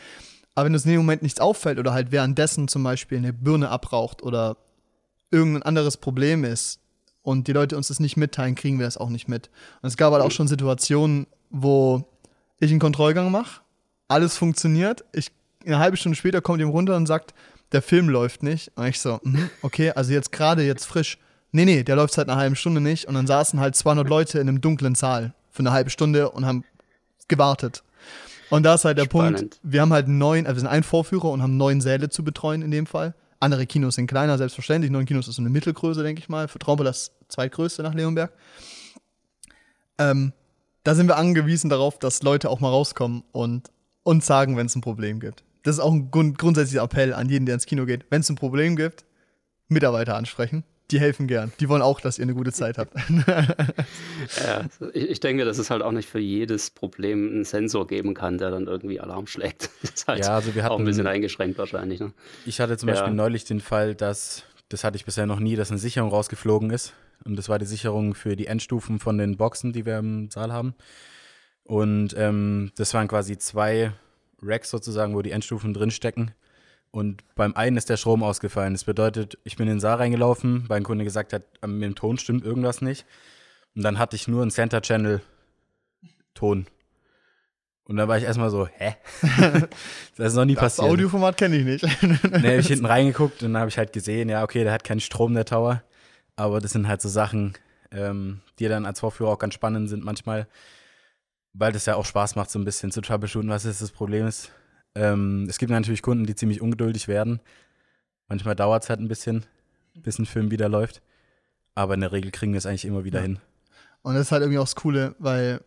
Aber wenn es in dem Moment nichts auffällt oder halt währenddessen zum Beispiel eine Birne abraucht oder irgendein anderes Problem ist und die Leute uns das nicht mitteilen, kriegen wir das auch nicht mit. Und es gab halt auch schon Situationen, wo ich einen Kontrollgang mache, alles funktioniert, ich eine halbe Stunde später kommt ihm runter und sagt, der Film läuft nicht. Und ich so, mh, okay, also jetzt gerade, jetzt frisch. Nee, nee, der läuft seit einer halben Stunde nicht. Und dann saßen halt 200 Leute in einem dunklen Saal für eine halbe Stunde und haben gewartet. Und da ist halt der Spannend. Punkt, wir haben halt neun, also wir sind ein Vorführer und haben neun Säle zu betreuen in dem Fall. Andere Kinos sind kleiner, selbstverständlich. Neun Kinos ist so eine Mittelgröße, denke ich mal. Für Traube das zweitgrößte nach Leonberg. Ähm, da sind wir angewiesen darauf, dass Leute auch mal rauskommen und uns sagen, wenn es ein Problem gibt das ist auch ein grund grundsätzlicher Appell an jeden, der ins Kino geht. Wenn es ein Problem gibt, Mitarbeiter ansprechen. Die helfen gern. Die wollen auch, dass ihr eine gute Zeit habt. ja, ich, ich denke, dass es halt auch nicht für jedes Problem einen Sensor geben kann, der dann irgendwie Alarm schlägt. Das ist halt ja, also wir hatten, auch ein bisschen eingeschränkt wahrscheinlich. Ne? Ich hatte zum ja. Beispiel neulich den Fall, dass, das hatte ich bisher noch nie, dass eine Sicherung rausgeflogen ist. Und das war die Sicherung für die Endstufen von den Boxen, die wir im Saal haben. Und ähm, das waren quasi zwei Racks sozusagen, wo die Endstufen drinstecken. Und beim einen ist der Strom ausgefallen. Das bedeutet, ich bin in den Saal reingelaufen, weil ein Kunde gesagt hat, mit dem Ton stimmt irgendwas nicht. Und dann hatte ich nur einen Center Channel Ton. Und da war ich erstmal so, hä? das ist noch nie Das passiert. Audioformat kenne ich nicht. Ne, hab ich hinten reingeguckt und dann habe ich halt gesehen, ja, okay, der hat keinen Strom, der Tower. Aber das sind halt so Sachen, ähm, die dann als Vorführer auch ganz spannend sind manchmal, weil das ja auch Spaß macht, so ein bisschen zu troubleshooten, was jetzt das Problem ist. Ähm, es gibt natürlich Kunden, die ziemlich ungeduldig werden. Manchmal dauert es halt ein bisschen, bis ein Film wieder läuft. Aber in der Regel kriegen wir es eigentlich immer wieder Ja. hin. Und das ist halt irgendwie auch das Coole, weil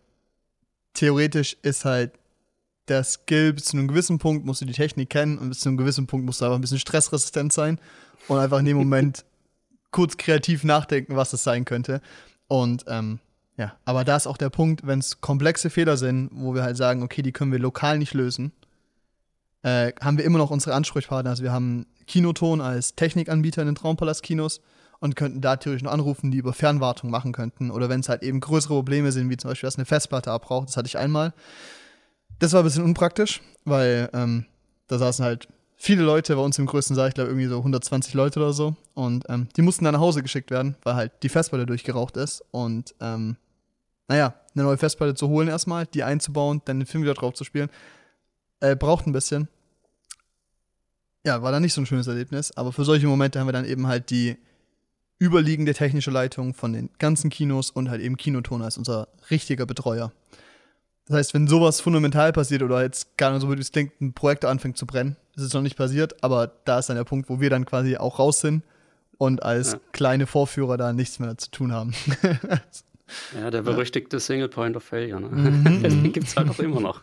theoretisch ist halt der Skill bis zu einem gewissen Punkt musst du die Technik kennen und bis zu einem gewissen Punkt musst du einfach ein bisschen stressresistent sein und einfach in dem Moment kurz kreativ nachdenken, was das sein könnte. Und ähm, ja, aber da ist auch der Punkt, wenn es komplexe Fehler sind, wo wir halt sagen, okay, die können wir lokal nicht lösen, äh, haben wir immer noch unsere Ansprechpartner. Also wir haben Kinoton als Technikanbieter in den Traumpalast-Kinos und könnten da theoretisch noch anrufen, die über Fernwartung machen könnten. Oder wenn es halt eben größere Probleme sind, wie zum Beispiel, dass eine Festplatte abbraucht, das hatte ich einmal. Das war ein bisschen unpraktisch, weil ähm, da saßen halt viele Leute bei uns im größten Saal, ich glaube irgendwie so 120 Leute oder so. Und ähm, die mussten dann nach Hause geschickt werden, weil halt die Festplatte durchgeraucht ist. Und ähm, naja, eine neue Festplatte zu holen erstmal, die einzubauen, dann den Film wieder drauf zu spielen, äh, braucht ein bisschen. Ja, war dann nicht so ein schönes Erlebnis, aber für solche Momente haben wir dann eben halt die überliegende technische Leitung von den ganzen Kinos und halt eben Kinoton als unser richtiger Betreuer. Das heißt, wenn sowas fundamental passiert oder jetzt gar nicht so wie es klingt, ein Projekt anfängt zu brennen, ist es noch nicht passiert, aber da ist dann der Punkt, wo wir dann quasi auch raus sind und als Ja. kleine Vorführer da nichts mehr zu tun haben. Ja, der berüchtigte Single Point of Failure. Ne? Mhm. Den gibt es halt auch immer noch.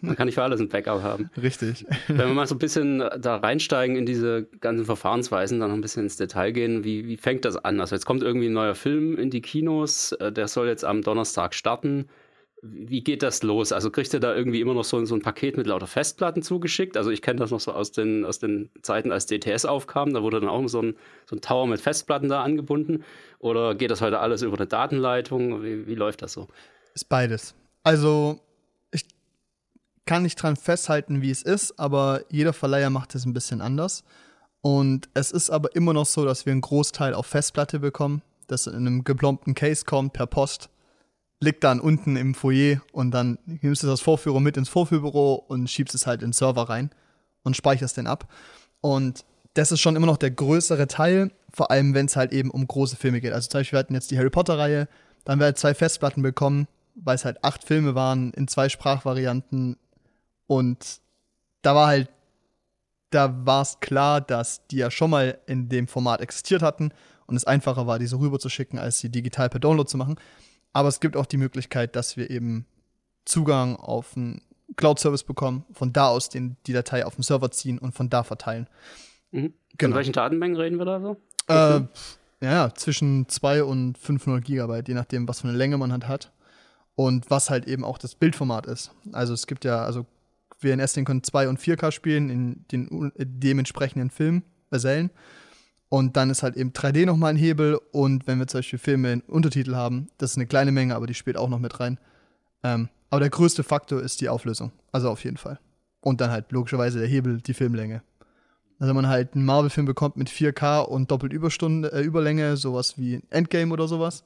Man kann nicht für alles ein Backup haben. Richtig. Wenn wir mal so ein bisschen da reinsteigen in diese ganzen Verfahrensweisen, dann noch ein bisschen ins Detail gehen, wie, wie fängt das an? Also jetzt kommt irgendwie ein neuer Film in die Kinos, äh, der soll jetzt am Donnerstag starten. Wie geht das los? Also kriegt ihr da irgendwie immer noch so, so ein Paket mit lauter Festplatten zugeschickt? Also ich kenne das noch so aus den, aus den Zeiten, als DTS aufkam, da wurde dann auch so ein, so ein Tower mit Festplatten da angebunden. Oder geht das heute alles über eine Datenleitung? Wie, wie läuft das so? Ist beides. Also, ich kann nicht dran festhalten, wie es ist, aber jeder Verleiher macht es ein bisschen anders. Und es ist aber immer noch so, dass wir einen Großteil auf Festplatte bekommen, das in einem geplombten Case kommt per Post, liegt dann unten im Foyer und dann nimmst du das Vorführer mit ins Vorführbüro und schiebst es halt in den Server rein und speicherst den ab. Und das ist schon immer noch der größere Teil, vor allem wenn es halt eben um große Filme geht. Also zum Beispiel, wir hatten jetzt die Harry Potter-Reihe, da haben wir halt zwei Festplatten bekommen, weil es halt acht Filme waren in zwei Sprachvarianten. Und da war halt, da war es klar, dass die ja schon mal in dem Format existiert hatten und es einfacher war, diese rüber zu schicken, als sie digital per Download zu machen. Aber es gibt auch die Möglichkeit, dass wir eben Zugang auf einen Cloud-Service bekommen, von da aus den, die Datei auf den Server ziehen und von da verteilen. Mhm. Genau. Von welchen Datenmengen reden wir da so? Äh, ja, zwischen 2 und 500 Gigabyte, je nachdem, was für eine Länge man halt hat. Und was halt eben auch das Bildformat ist. Also es gibt ja, also WNS, den können 2 und 4K spielen in den u- äh, dementsprechenden Film, Versellen. Und dann ist halt eben 3D nochmal ein Hebel. Und wenn wir zum Beispiel Filme in Untertitel haben, das ist eine kleine Menge, aber die spielt auch noch mit rein. Ähm, aber der größte Faktor ist die Auflösung. Also auf jeden Fall. Und dann halt logischerweise der Hebel, die Filmlänge. Also wenn man halt einen Marvel-Film bekommt mit 4K und doppelt Überstunde, äh, Überlänge, sowas wie Endgame oder sowas.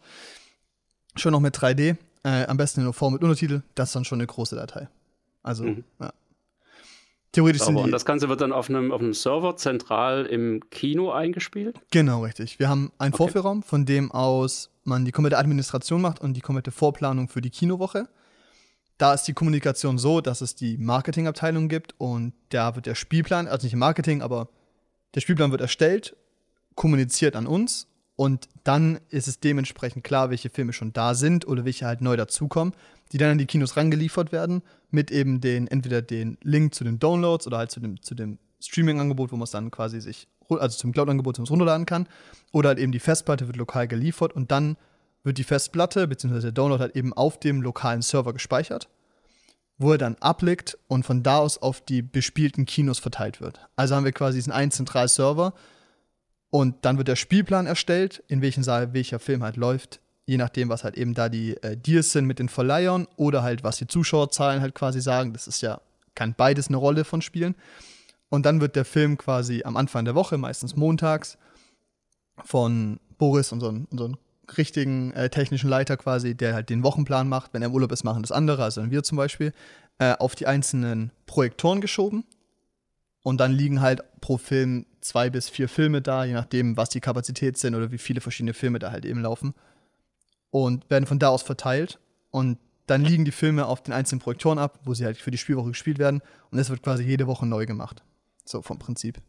Schon noch mit 3D. Äh, am besten in OV mit Untertitel. Das ist dann schon eine große Datei. Also, Mhm. ja. Theoretisch sind Sauber. Und die. das Ganze wird dann auf einem, auf einem Server zentral im Kino eingespielt. Genau, richtig. Wir haben einen Okay. Vorführraum, von dem aus man die komplette Administration macht und die komplette Vorplanung für die Kinowoche. Da ist die Kommunikation so, dass es die Marketingabteilung gibt und da wird der Spielplan, also nicht Marketing, aber der Spielplan wird erstellt, kommuniziert an uns und dann ist es dementsprechend klar, welche Filme schon da sind oder welche halt neu dazukommen, die dann an die Kinos rangeliefert werden mit eben den entweder den Link zu den Downloads oder halt zu dem, zu dem Streaming-Angebot, wo man es dann quasi sich, also zum Cloud-Angebot, es runterladen kann oder halt eben die Festplatte wird lokal geliefert und dann wird die Festplatte bzw. der Download halt eben auf dem lokalen Server gespeichert, wo er dann abliegt und von da aus auf die bespielten Kinos verteilt wird. Also haben wir quasi diesen einen zentralen Server und dann wird der Spielplan erstellt, in welchem Saal welcher Film halt läuft, je nachdem, was halt eben da die äh, Deals sind mit den Verleihern oder halt was die Zuschauerzahlen halt quasi sagen. Das ist ja, kann beides eine Rolle von spielen. Und dann wird der Film quasi am Anfang der Woche, meistens montags, von Boris, unseren, unseren richtigen äh, technischen Leiter quasi, der halt den Wochenplan macht. Wenn er im Urlaub ist, machen das andere, also wir zum Beispiel. äh, auf die einzelnen Projektoren geschoben. Und dann liegen halt pro Film zwei bis vier Filme da, je nachdem, was die Kapazität sind oder wie viele verschiedene Filme da halt eben laufen. Und werden von da aus verteilt. Und dann liegen die Filme auf den einzelnen Projektoren ab, wo sie halt für die Spielwoche gespielt werden. Und es wird quasi jede Woche neu gemacht. So vom Prinzip.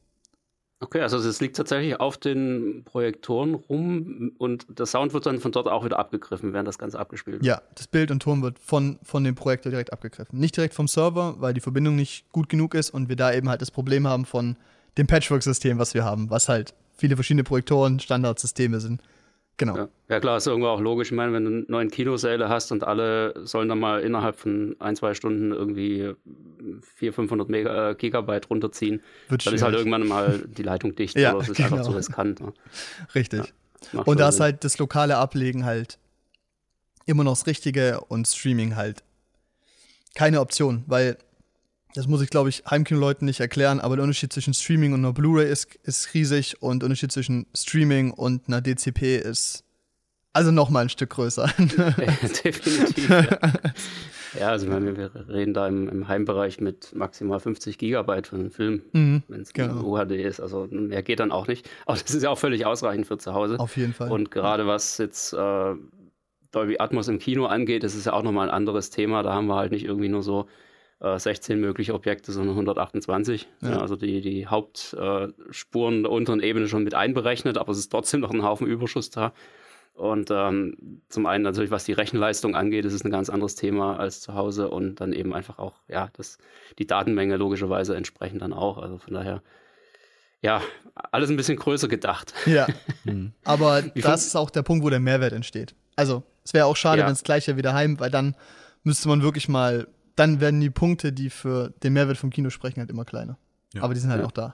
Okay, also es liegt tatsächlich auf den Projektoren rum und der Sound wird dann von dort auch wieder abgegriffen, während das Ganze abgespielt wird. Ja, das Bild und Ton wird von, von dem Projektor direkt abgegriffen. Nicht direkt vom Server, weil die Verbindung nicht gut genug ist und wir da eben halt das Problem haben von dem Patchwork-System, was wir haben, was halt viele verschiedene Projektoren, Standardsysteme sind. Genau. Ja. ja, klar, ist irgendwo auch logisch. Ich meine, wenn du neun Kinosäle hast und alle sollen dann mal innerhalb von ein, zwei Stunden irgendwie 400, 500 Mega, äh, Gigabyte runterziehen, Wird dann schwierig. ist halt irgendwann mal die Leitung dicht ja, oder es ist genau. einfach zu riskant. Ne? Richtig. Ja, und da ist halt das lokale Ablegen halt immer noch das Richtige und Streaming halt keine Option, weil das muss ich, glaube ich, Heimkino-Leuten nicht erklären, aber der Unterschied zwischen Streaming und einer Blu-ray ist, ist riesig und der Unterschied zwischen Streaming und einer DCP ist also noch mal ein Stück größer. Definitiv. Ja. ja, also meine, wir reden da im, im, Heimbereich mit maximal 50 Gigabyte für einen Film, mhm, wenn es genau. UHD ist. Also mehr geht dann auch nicht. Aber das ist ja auch völlig ausreichend für zu Hause. Auf jeden Fall. Und gerade was jetzt äh, Dolby Atmos im Kino angeht, das ist ja auch noch mal ein anderes Thema. Da haben wir halt nicht irgendwie nur so 16 äh, mögliche Objekte, sondern 128. Ja. also die, die Hauptspuren der unteren Ebene schon mit einberechnet, aber es ist trotzdem noch ein Haufen Überschuss da. Und ähm, zum einen natürlich, was die Rechenleistung angeht, ist es ein ganz anderes Thema als zu Hause und dann eben einfach auch, ja, das, die Datenmenge logischerweise entsprechend dann auch. Also von daher, ja, alles ein bisschen größer gedacht. Ja. Hm. Aber das ist auch der Punkt, wo der Mehrwert entsteht. Also, es wäre auch schade, ja. wenn es gleich ja wieder heim, weil dann müsste man wirklich mal dann werden die Punkte, die für den Mehrwert vom Kino sprechen, halt immer kleiner. Ja. Aber die sind halt ja. auch da.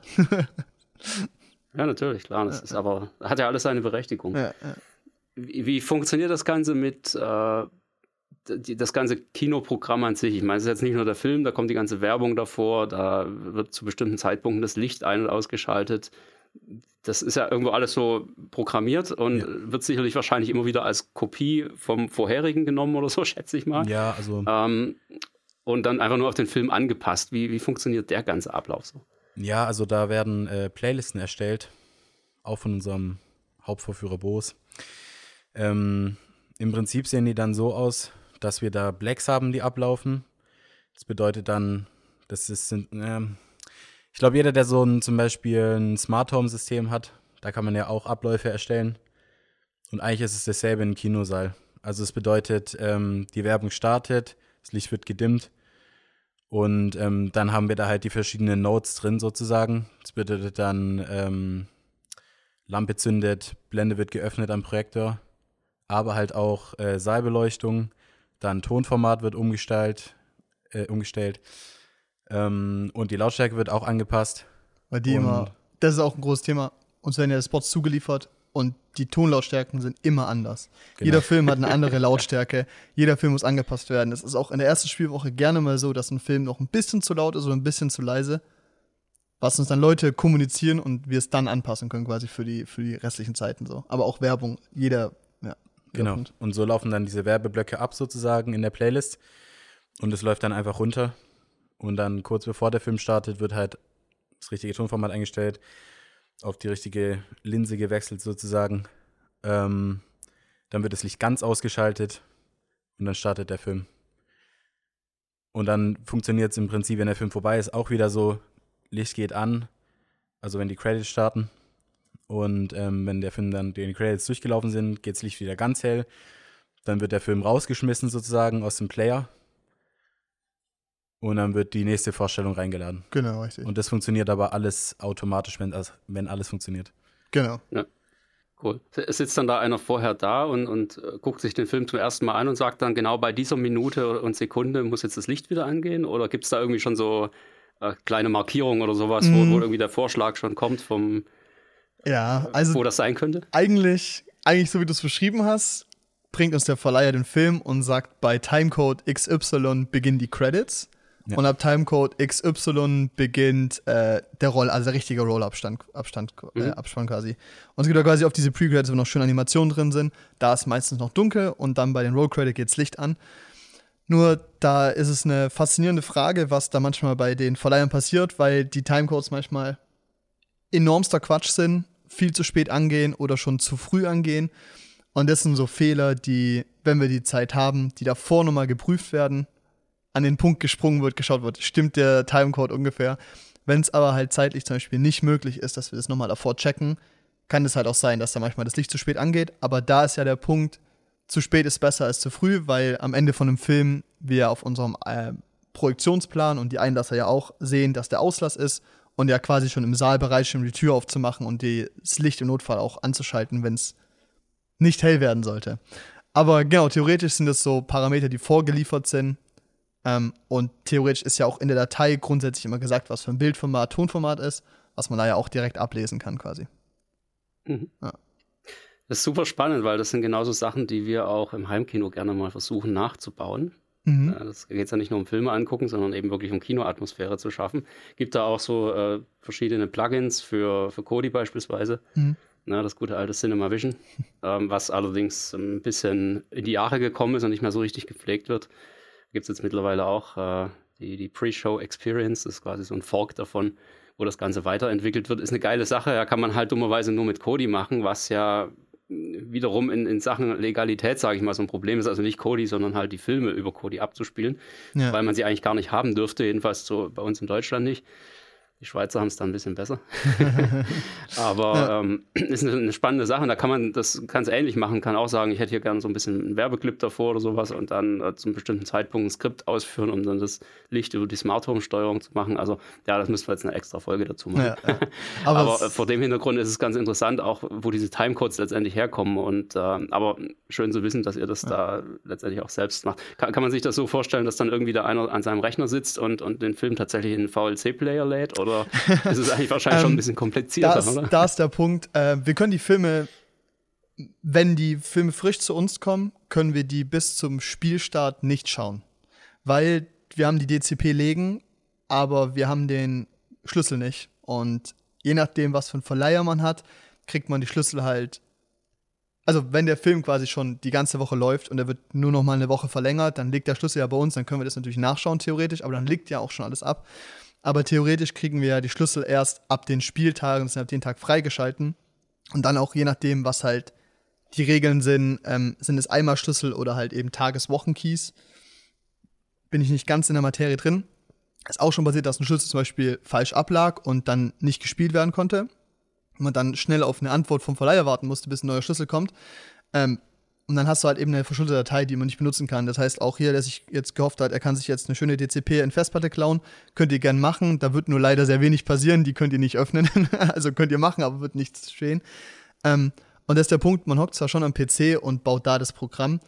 ja, natürlich, klar. Das ist aber, hat ja alles seine Berechtigung. Ja, wie, wie, funktioniert das Ganze mit äh, die, das ganze Kinoprogramm an sich? Ich meine, es ist jetzt nicht nur der Film, da kommt die ganze Werbung davor, da wird zu bestimmten Zeitpunkten das Licht ein- und ausgeschaltet. Das ist ja irgendwo alles so programmiert und ja. wird sicherlich wahrscheinlich immer wieder als Kopie vom vorherigen genommen oder so, schätze ich mal. Ja, also. Ähm, und dann einfach nur auf den Film angepasst. Wie, wie funktioniert der ganze Ablauf so? Ja, also da werden äh, Playlisten erstellt, auch von unserem Hauptvorführer Boos. Ähm, Im Prinzip sehen die dann so aus, dass wir da Blacks haben, die ablaufen. Das bedeutet dann, das ist, äh, ich glaube, jeder, der so ein, zum Beispiel ein Smart Home System hat, da kann man ja auch Abläufe erstellen. Und eigentlich ist es dasselbe im Kinosaal. Also es bedeutet, ähm, die Werbung startet, das Licht wird gedimmt und ähm, dann haben wir da halt die verschiedenen Notes drin sozusagen. Das bedeutet dann ähm, Lampe zündet, Blende wird geöffnet am Projektor, aber halt auch äh, Saalbeleuchtung, dann Tonformat wird umgestellt, äh, umgestellt ähm, und die Lautstärke wird auch angepasst. Bei die immer, das ist auch ein großes Thema. Uns werden ja Spots zugeliefert und die Tonlautstärken sind immer anders. Genau. Jeder Film hat eine andere Lautstärke, jeder Film muss angepasst werden. Es ist auch in der ersten Spielwoche gerne mal so, dass ein Film noch ein bisschen zu laut ist oder ein bisschen zu leise, was uns dann Leute kommunizieren und wir es dann anpassen können quasi für die, für die restlichen Zeiten so. Aber auch Werbung, jeder, ja. Genau. Und so laufen dann diese Werbeblöcke ab sozusagen in der Playlist und es läuft dann einfach runter und dann kurz bevor der Film startet, wird halt das richtige Tonformat eingestellt auf die richtige Linse gewechselt sozusagen. Ähm, dann wird das Licht ganz ausgeschaltet und dann startet der Film. Und dann funktioniert es im Prinzip, wenn der Film vorbei ist, auch wieder so, Licht geht an, also wenn die Credits starten. Und ähm, wenn der Film dann die Credits durchgelaufen sind, geht das Licht wieder ganz hell. Dann wird der Film rausgeschmissen sozusagen aus dem Player und dann wird die nächste Vorstellung reingeladen. Genau, richtig. Und das funktioniert aber alles automatisch, wenn, wenn alles funktioniert. Genau. Ja. Cool. Sitzt dann da einer vorher da und, und äh, guckt sich den Film zum ersten Mal an und sagt dann genau bei dieser Minute und Sekunde muss jetzt das Licht wieder angehen? Oder gibt es da irgendwie schon so äh, kleine Markierungen oder sowas, mhm. wo, wo, irgendwie der Vorschlag schon kommt vom ja, also wo das sein könnte? Eigentlich, eigentlich so wie du es beschrieben hast, bringt uns der Verleiher den Film und sagt bei Timecode XY beginnen die Credits. Ja. Und ab Timecode XY beginnt äh, der Roll, also der richtige Rollabstand, Abstand, äh, mhm. Abspann quasi. Und es gibt da quasi auf diese Pre-Credits, wo noch schöne Animationen drin sind. Da ist meistens noch dunkel und dann bei den Roll-Credit geht's Licht an. Nur da ist es eine faszinierende Frage, was da manchmal bei den Verleihern passiert, weil die Timecodes manchmal enormster Quatsch sind, viel zu spät angehen oder schon zu früh angehen. Und das sind so Fehler, die, wenn wir die Zeit haben, die davor nochmal geprüft werden, an den Punkt gesprungen wird, geschaut wird, stimmt der Timecode ungefähr. Wenn es aber halt zeitlich zum Beispiel nicht möglich ist, dass wir das nochmal davor checken, kann es halt auch sein, dass da manchmal das Licht zu spät angeht. Aber da ist ja der Punkt, zu spät ist besser als zu früh, weil am Ende von einem Film wir auf unserem äh, Projektionsplan und die Einlasser ja auch sehen, dass der Auslass ist und ja quasi schon im Saal bereit sind, die Tür aufzumachen und das Licht im Notfall auch anzuschalten, wenn es nicht hell werden sollte. Aber genau, theoretisch sind das so Parameter, die vorgeliefert sind. Ähm, und theoretisch ist ja auch in der Datei grundsätzlich immer gesagt, was für ein Bildformat, Tonformat ist, was man da ja auch direkt ablesen kann quasi. Mhm. Ja. Das ist super spannend, weil das sind genauso Sachen, die wir auch im Heimkino gerne mal versuchen nachzubauen. Mhm. Das geht ja nicht nur um Filme angucken, sondern eben wirklich um Kinoatmosphäre zu schaffen. Gibt da auch so äh, verschiedene Plugins für, für Kodi beispielsweise. Mhm. Na, das gute alte Cinema Vision, ähm, was allerdings ein bisschen in die Jahre gekommen ist und nicht mehr so richtig gepflegt wird. Gibt es jetzt mittlerweile auch äh, die, die Pre-Show Experience, das ist quasi so ein Fork davon, wo das Ganze weiterentwickelt wird. Ist eine geile Sache, ja, kann man halt dummerweise nur mit Kodi machen, was ja wiederum in, in Sachen Legalität, sage ich mal, so ein Problem ist. Also nicht Kodi, sondern halt die Filme über Kodi abzuspielen, ja. weil man sie eigentlich gar nicht haben dürfte, jedenfalls so bei uns in Deutschland nicht. Die Schweizer haben es da ein bisschen besser. Aber ja. ähm, ist eine, eine, spannende Sache. Und da kann man das ganz ähnlich machen, kann auch sagen, ich hätte hier gerne so ein bisschen einen Werbeclip davor oder sowas und dann äh, zum bestimmten Zeitpunkt ein Skript ausführen, um dann das Licht über die Smart Home Steuerung zu machen. Also ja, das müssen wir jetzt eine extra Folge dazu machen. Ja, ja. Aber, aber äh, vor dem Hintergrund ist es ganz interessant, auch wo diese Timecodes letztendlich herkommen. Und äh, aber schön zu wissen, dass ihr das da letztendlich auch selbst macht. Kann, kann, man sich das so vorstellen, dass dann irgendwie da einer an seinem Rechner sitzt und, und den Film tatsächlich in einen VLC-Player lädt? Oder ist es eigentlich wahrscheinlich schon ein ähm, bisschen komplizierter, das, oder? Da ist der Punkt. Äh, wir können die Filme, wenn die Filme frisch zu uns kommen, können wir die bis zum Spielstart nicht schauen. Weil wir haben die DCP legen, aber wir haben den Schlüssel nicht. Und je nachdem, was für einen Verleiher man hat, kriegt man die Schlüssel halt. Also, wenn der Film quasi schon die ganze Woche läuft und er wird nur noch mal eine Woche verlängert, dann liegt der Schlüssel ja bei uns, dann können wir das natürlich nachschauen, theoretisch, aber dann liegt ja auch schon alles ab. Aber theoretisch kriegen wir ja die Schlüssel erst ab den Spieltagen, sind ab den Tag freigeschalten. Und dann auch je nachdem, was halt die Regeln sind, ähm, sind es einmal Schlüssel oder halt eben Tages-Wochen-Keys. Bin ich nicht ganz in der Materie drin. Ist auch schon passiert, dass ein Schlüssel zum Beispiel falsch ablag und dann nicht gespielt werden konnte. Und man dann schnell auf eine Antwort vom Verleiher warten musste, bis ein neuer Schlüssel kommt. Ähm, und dann hast du halt eben eine verschlüsselte Datei, die man nicht benutzen kann. Das heißt, auch hier, der sich jetzt gehofft hat, er kann sich jetzt eine schöne DCP in Festplatte klauen, könnt ihr gern machen. Da wird nur leider sehr wenig passieren, die könnt ihr nicht öffnen. also könnt ihr machen, aber wird nichts stehen. Ähm, und das ist der Punkt, man hockt zwar schon am PC und baut da das Programm,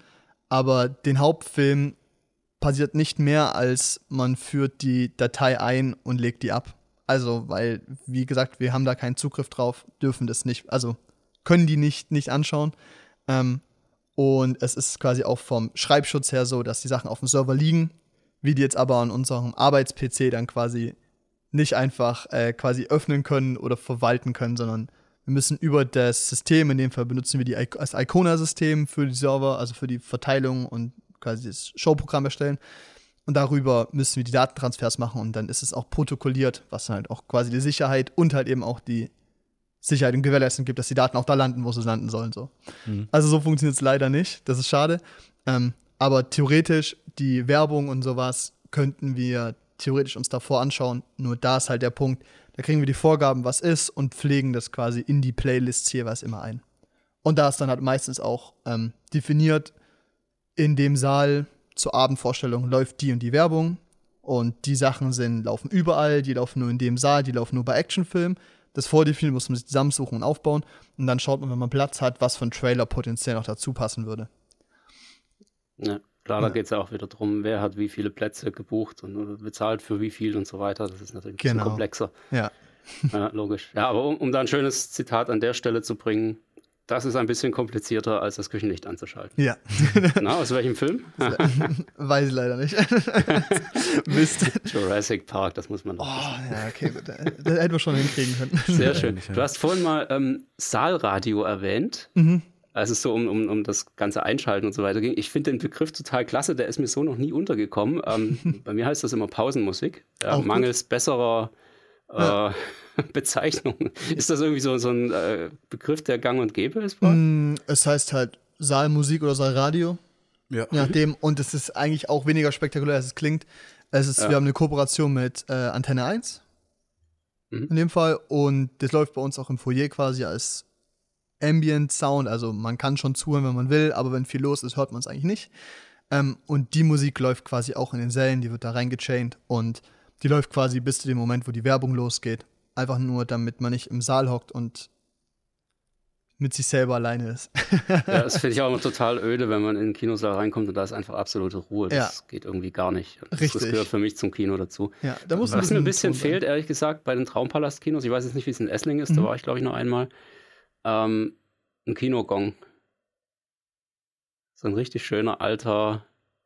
aber den Hauptfilm passiert nicht mehr, als man führt die Datei ein und legt die ab. Also, weil, wie gesagt, wir haben da keinen Zugriff drauf, dürfen das nicht, also können die nicht, nicht anschauen. Ähm, und es ist quasi auch vom Schreibschutz her so, dass die Sachen auf dem Server liegen, wie die jetzt aber an unserem Arbeits-PC dann quasi nicht einfach äh, quasi öffnen können oder verwalten können, sondern wir müssen über das System, in dem Fall benutzen wir die, das Icona-System für die Server, also für die Verteilung und quasi das Showprogramm erstellen. Und darüber müssen wir die Datentransfers machen und dann ist es auch protokolliert, was halt auch quasi die Sicherheit und halt eben auch die Sicherheit und Gewährleistung gibt, dass die Daten auch da landen, wo sie landen sollen. So. Mhm. Also so funktioniert es leider nicht. Das ist schade. Ähm, aber theoretisch, die Werbung und sowas könnten wir theoretisch uns davor anschauen. Nur da ist halt der Punkt, da kriegen wir die Vorgaben, was ist, und pflegen das quasi in die Playlists jeweils immer ein. Und da ist dann halt meistens auch ähm, definiert, in dem Saal zur Abendvorstellung läuft die und die Werbung. Und die Sachen sind, laufen überall, die laufen nur in dem Saal, die laufen nur bei Actionfilmen das vordefiniert, muss man sich zusammensuchen und aufbauen. Und dann schaut man, wenn man Platz hat, was für ein Trailer potenziell noch dazu passen würde. Ja, klar, da geht es ja auch wieder darum, wer hat wie viele Plätze gebucht und bezahlt für wie viel und so weiter. Das ist natürlich ein bisschen genau. komplexer. Ja. ja. Logisch. Ja, aber um, um da ein schönes Zitat an der Stelle zu bringen, das ist ein bisschen komplizierter, als das Küchenlicht anzuschalten. Ja. Na, aus welchem Film? Weiß ich leider nicht. Mist. Jurassic Park, das muss man doch. Oh, ja, okay, gut. Das hätten wir schon hinkriegen können. Sehr schön. Du hast vorhin mal ähm, Saalradio erwähnt. Mhm. als es so um, um, um das ganze Einschalten und so weiter ging. Ich finde den Begriff total klasse, der ist mir so noch nie untergekommen. Ähm, bei mir heißt das immer Pausenmusik, äh, mangels besserer äh, ja. Bezeichnung. Ist das irgendwie so, so ein äh, Begriff, der gang und gäbe ist? Mm, es heißt halt Saalmusik oder Saalradio. Ja. Je nachdem. Und es ist eigentlich auch weniger spektakulär, als es klingt. Es ist, ja. Wir haben eine Kooperation mit äh, Antenne 1 mhm. in dem Fall. Und das läuft bei uns auch im Foyer quasi als Ambient Sound. Also man kann schon zuhören, wenn man will, aber wenn viel los ist, hört man es eigentlich nicht. Ähm, und die Musik läuft quasi auch in den Sälen, die wird da reingechained und die läuft quasi bis zu dem Moment, wo die Werbung losgeht. Einfach nur, damit man nicht im Saal hockt und mit sich selber alleine ist. ja, das finde ich auch immer total öde, wenn man in den Kinosaal reinkommt und da ist einfach absolute Ruhe. Das ja. geht irgendwie gar nicht. Das, Richtig. das gehört für mich zum Kino dazu. Ja, da muss Was mir ein bisschen fehlt, ehrlich gesagt, bei den Traumpalast-Kinos, ich weiß jetzt nicht, wie es in Essling ist, mhm. da war ich, glaube ich, noch einmal, ähm, ein Kinogong. So ein richtig schöner alter,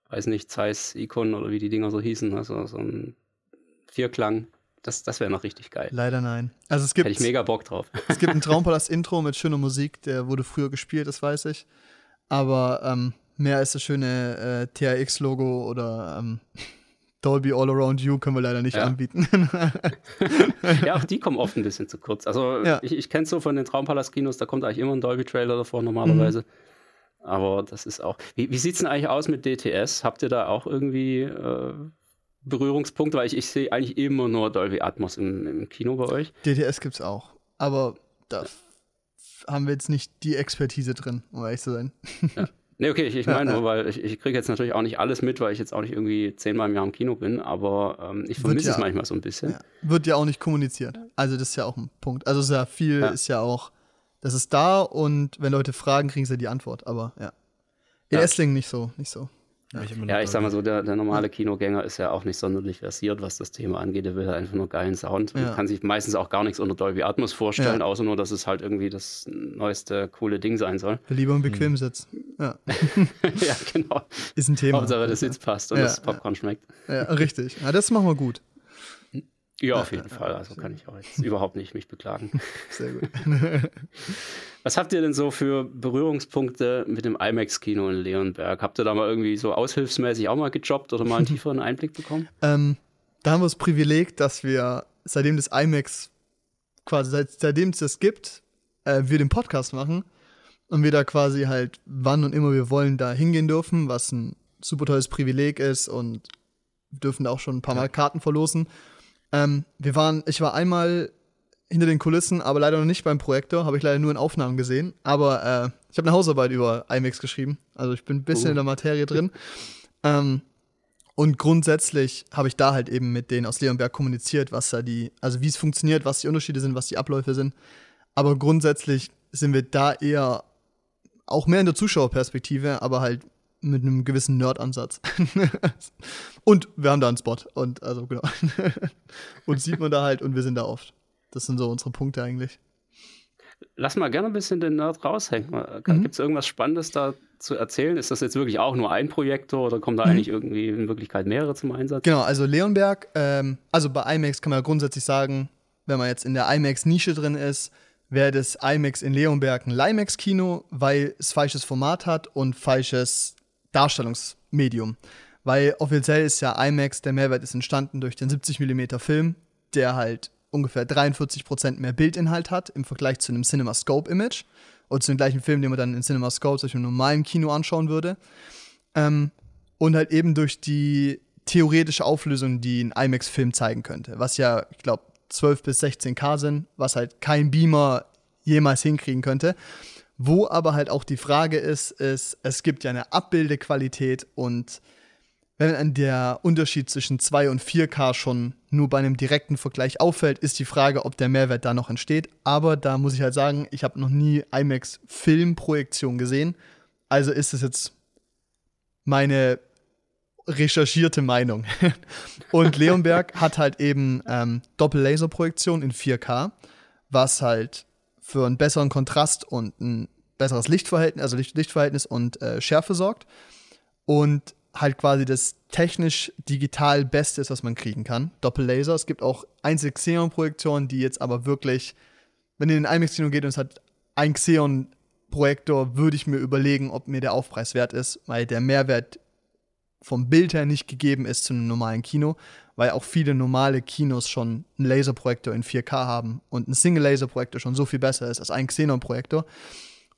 weiß nicht, Zeiss Icon oder wie die Dinger so hießen, also so ein Vierklang. Das, das wäre noch richtig geil. Leider nein. Also es gibt, Hätte ich mega Bock drauf. Es gibt ein Traumpalast-Intro mit schöner Musik, der wurde früher gespielt, das weiß ich. Aber ähm, mehr als das schöne äh, THX-Logo oder ähm, Dolby All Around You können wir leider nicht ja. anbieten. ja, auch die kommen oft ein bisschen zu kurz. Also ja. ich, ich kenne es so von den Traumpalast-Kinos, da kommt eigentlich immer ein Dolby-Trailer davor normalerweise. Mhm. Aber das ist auch. Wie, wie sieht es denn eigentlich aus mit DTS? Habt ihr da auch irgendwie äh, Berührungspunkte, weil ich, ich sehe eigentlich immer nur Dolby Atmos im, im Kino bei euch. DTS gibt es auch, aber da haben wir jetzt nicht die Expertise drin, um ehrlich zu sein. Ja. Nee, okay, ich, ich meine ja, nur, weil ich, ich kriege jetzt natürlich auch nicht alles mit, weil ich jetzt auch nicht irgendwie zehnmal im Jahr im Kino bin, aber ähm, ich vermisse ja, es manchmal so ein bisschen. Ja. Wird ja auch nicht kommuniziert. Also das ist ja auch ein Punkt. Also sehr viel ist ja auch, das ist da und wenn Leute fragen, kriegen sie die Antwort, aber ja. In Esslingen nicht so, nicht so. Ja, ich, ja, ich sag mal so, der, der normale Kinogänger ist ja auch nicht sonderlich versiert, was das Thema angeht. Der will halt einfach nur geilen Sound. Ja. Man kann sich meistens auch gar nichts unter Dolby Atmos vorstellen, ja. außer nur, dass es halt irgendwie das neueste coole Ding sein soll. Lieber einen bequemen Sitz. Ja. ja, genau. Ist ein Thema. Hauptsache, der Sitz passt und das Popcorn schmeckt. Ja, richtig. Ja, das machen wir gut. Ja, auf jeden Fall. Also kann ich auch jetzt überhaupt nicht mich beklagen. Sehr gut. Was habt ihr denn so für Berührungspunkte mit dem IMAX-Kino in Leonberg? Habt ihr da mal irgendwie so aushilfsmäßig auch mal gejobbt oder mal einen tieferen Einblick bekommen? Ähm, da haben wir das Privileg, dass wir, seitdem das IMAX quasi, seit, seitdem es das gibt, äh, wir den Podcast machen und wir da quasi halt wann und immer wir wollen da hingehen dürfen, was ein super tolles Privileg ist und dürfen da auch schon ein paar Mal Karten verlosen. Ähm, wir waren, ich war einmal hinter den Kulissen, aber leider noch nicht beim Projektor, habe ich leider nur in Aufnahmen gesehen. Aber äh, ich habe eine Hausarbeit über IMAX geschrieben, also ich bin ein bisschen uh. in der Materie drin. Ähm, und grundsätzlich habe ich da halt eben mit denen aus Leonberg kommuniziert, was da die, also wie es funktioniert, was die Unterschiede sind, was die Abläufe sind. Aber grundsätzlich sind wir da eher auch mehr in der Zuschauerperspektive, aber halt mit einem gewissen Nerd-Ansatz. und wir haben da einen Spot. Und also genau. und sieht man da halt und wir sind da oft. Das sind so unsere Punkte eigentlich. Lass mal gerne ein bisschen den Nerd raushängen. Mhm. Gibt es irgendwas Spannendes da zu erzählen? Ist das jetzt wirklich auch nur ein Projektor oder kommen da mhm. eigentlich irgendwie in Wirklichkeit mehrere zum Einsatz? Genau, also Leonberg, ähm, also bei IMAX kann man ja grundsätzlich sagen, wenn man jetzt in der IMAX-Nische drin ist, wäre das IMAX in Leonberg ein Limax-Kino, weil es falsches Format hat und falsches Darstellungsmedium. Weil offiziell ist ja IMAX, der Mehrwert ist entstanden durch den 70 mm Film, der halt ungefähr 43% mehr Bildinhalt hat im Vergleich zu einem CinemaScope-Image oder zu dem gleichen Film, den man dann in CinemaScope durch einem normalen Kino anschauen würde. Ähm, und halt eben durch die theoretische Auflösung, die ein IMAX-Film zeigen könnte, was ja, ich glaube, 12 bis 16K sind, was halt kein Beamer jemals hinkriegen könnte. Wo aber halt auch die Frage ist, ist, es gibt ja eine Abbildequalität und wenn der Unterschied zwischen 2 und 4K schon nur bei einem direkten Vergleich auffällt, ist die Frage, ob der Mehrwert da noch entsteht. Aber da muss ich halt sagen, ich habe noch nie IMAX Filmprojektion gesehen. Also ist es jetzt meine recherchierte Meinung. und Leonberg hat halt eben ähm, Doppel-Laser-Projektion in 4K, was halt für einen besseren Kontrast und ein besseres Lichtverhältnis, also Licht Lichtverhältnis und äh, Schärfe sorgt. Und halt quasi das technisch digital Beste ist, was man kriegen kann. Doppellaser. Es gibt auch einzelne Xeon-Projektoren, die jetzt aber wirklich, wenn ihr in ein IMAX-Kino geht und es hat ein Xeon Projektor würde ich mir überlegen, ob mir der Aufpreis wert ist, weil der Mehrwert vom Bild her nicht gegeben ist zu einem normalen Kino, weil auch viele normale Kinos schon einen Laserprojektor in 4K haben und ein Single-Laserprojektor schon so viel besser ist als ein Xenon-Projektor.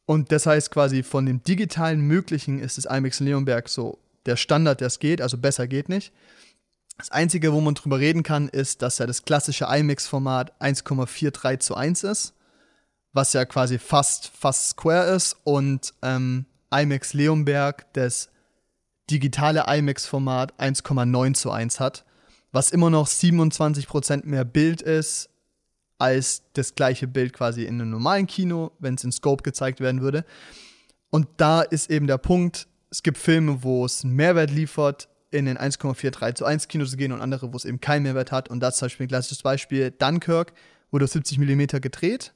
Und das heißt quasi von dem digitalen Möglichen ist das IMAX Leonberg so der Standard, der es geht, also besser geht nicht. Das Einzige, wo man drüber reden kann, ist, dass ja das klassische IMAX-Format 1,43 zu 1 ist was ja quasi fast, fast Square ist, und ähm, IMAX Leonberg das digitale IMAX-Format 1,9 zu 1 hat, was immer noch 27% mehr Bild ist als das gleiche Bild quasi in einem normalen Kino, wenn es in Scope gezeigt werden würde. Und da ist eben der Punkt, es gibt Filme, wo es einen Mehrwert liefert, in den 1,43 zu 1 Kino zu gehen und andere, wo es eben keinen Mehrwert hat. Und das ist zum Beispiel ein klassisches Beispiel. Dunkirk wurde auf 70 mm gedreht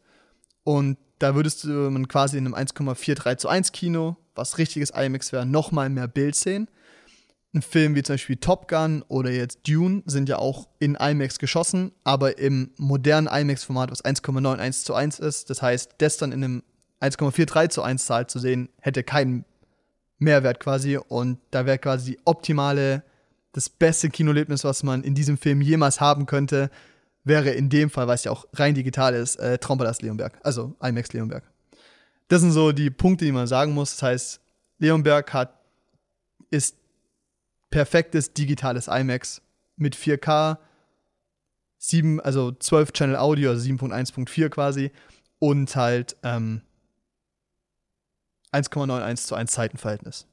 und da würdest du man quasi in einem 1,43 zu 1 Kino, was richtiges IMAX wäre, nochmal mehr Bild sehen. Ein Film wie zum Beispiel Top Gun oder jetzt Dune sind ja auch in IMAX geschossen, aber im modernen IMAX-Format, was 1,91 zu 1 ist. Das heißt, das dann in einem 1,43 zu 1 Zahl zu sehen, hätte keinen Mehrwert quasi. Und da wäre quasi die optimale, das beste Kinoerlebnis, was man in diesem Film jemals haben könnte, wäre in dem Fall, weil es ja auch rein digital ist, äh, Traumpalast Leonberg, also IMAX Leonberg. Das sind so die Punkte, die man sagen muss. Das heißt, Leonberg hat, ist perfektes digitales IMAX mit 4K, 7, also 12 Channel Audio, also 7.1.4 quasi, und halt ähm, 1,91 zu 1 Zeitenverhältnis.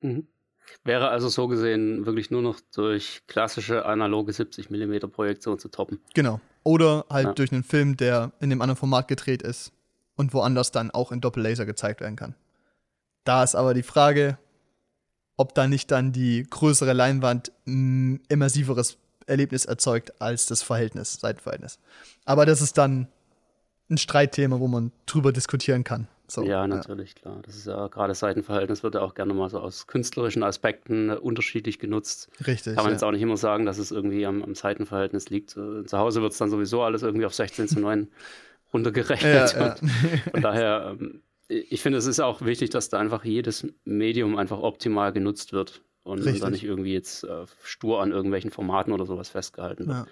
Mhm. Wäre also so gesehen wirklich nur noch durch klassische analoge 70 mm Projektion zu toppen. Genau. Oder halt ja. durch einen Film, der in dem anderen Format gedreht ist und woanders dann auch in Doppellaser gezeigt werden kann. Da ist aber die Frage, ob da nicht dann die größere Leinwand ein immersiveres Erlebnis erzeugt als das Verhältnis, Seitenverhältnis. Aber das ist dann ein Streitthema, wo man drüber diskutieren kann. So, ja, natürlich, ja. klar. Das ist ja gerade Seitenverhältnis wird ja auch gerne mal so aus künstlerischen Aspekten äh, unterschiedlich genutzt. Richtig. Kann man ja. jetzt auch nicht immer sagen, dass es irgendwie am, am Seitenverhältnis liegt. Zu Hause wird es dann sowieso alles irgendwie auf 16 zu 9 runtergerechnet. Ja, von daher, ähm, ich finde, es ist auch wichtig, dass da einfach jedes Medium einfach optimal genutzt wird und, und dann nicht irgendwie jetzt äh, stur an irgendwelchen Formaten oder sowas festgehalten wird.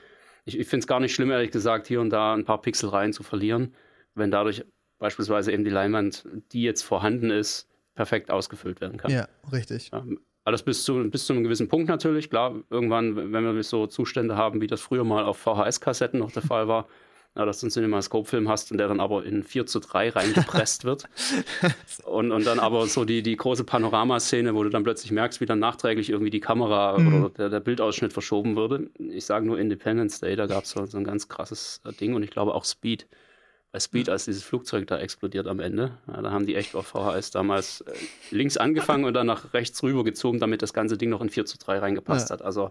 Ich, ich finde es gar nicht schlimm, ehrlich gesagt, hier und da ein paar Pixel rein zu verlieren, wenn dadurch beispielsweise eben die Leinwand, die jetzt vorhanden ist, perfekt ausgefüllt werden kann. Ja, richtig. Ja, alles bis zu, bis zu einem gewissen Punkt natürlich. Klar, irgendwann, wenn wir so Zustände haben, wie das früher mal auf VHS-Kassetten noch der Fall war, na, dass du einen CinemaScope-Film hast und der dann aber in 4 zu 3 reingepresst wird. und, und dann aber so die, die große Panoramaszene, wo du dann plötzlich merkst, wie dann nachträglich irgendwie die Kamera mhm. oder der, der, Bildausschnitt verschoben würde. Ich sage nur Independence Day, da gab es so, so ein ganz krasses Ding und ich glaube auch Speed Speed, als dieses Flugzeug da explodiert am Ende. Ja, da haben die echt auf VHS damals äh, links angefangen und dann nach rechts rüber gezogen, damit das ganze Ding noch in 4 zu 3 reingepasst ja. hat. Also,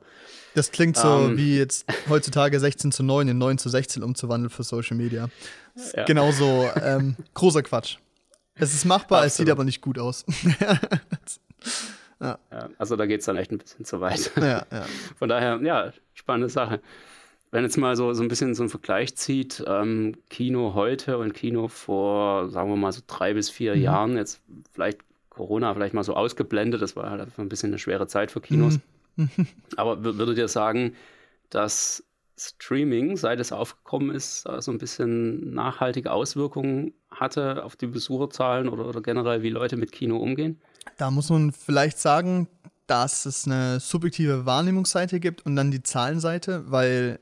das klingt so ähm, wie jetzt heutzutage 16 zu 9 in 9 zu 16 umzuwandeln für Social Media. Ja. Genauso ähm, großer Quatsch. Es ist machbar, Absolut. es sieht aber nicht gut aus. also da geht es dann echt ein bisschen zu weit. Von daher, ja, spannende Sache wenn jetzt mal so, so ein bisschen so ein Vergleich zieht, ähm, Kino heute und Kino vor, sagen wir mal so drei bis vier mhm. Jahren, jetzt vielleicht Corona vielleicht mal so ausgeblendet, das war halt einfach ein bisschen eine schwere Zeit für Kinos. Mhm. Aber würdet ihr sagen, dass Streaming, seit es aufgekommen ist, so ein bisschen nachhaltige Auswirkungen hatte auf die Besucherzahlen oder, oder generell, wie Leute mit Kino umgehen? Da muss man vielleicht sagen, dass es eine subjektive Wahrnehmungsseite gibt und dann die Zahlenseite, weil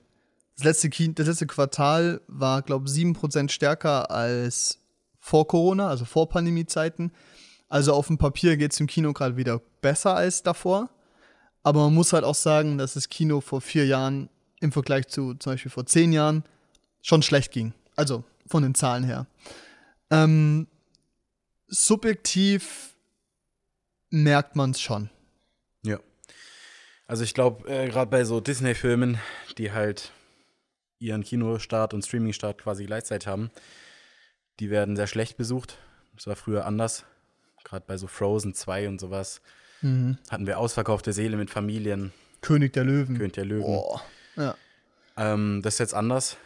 das letzte, das letzte Quartal war, glaube ich, 7% stärker als vor Corona, also vor Pandemiezeiten. Also auf dem Papier geht es im Kino gerade wieder besser als davor. Aber man muss halt auch sagen, dass das Kino vor vier Jahren im Vergleich zu zum Beispiel vor zehn Jahren schon schlecht ging. Also von den Zahlen her. Ähm, subjektiv merkt man es schon. Ja. Also ich glaube, äh, gerade bei so Disney-Filmen, die halt ihren Kinostart und Streamingstart quasi gleichzeitig haben, die werden sehr schlecht besucht. Das war früher anders. Gerade bei so Frozen 2 und sowas mhm. hatten wir ausverkaufte Seele mit Familien. König der Löwen. König der Löwen. Oh. Ja. Ähm, das ist jetzt anders.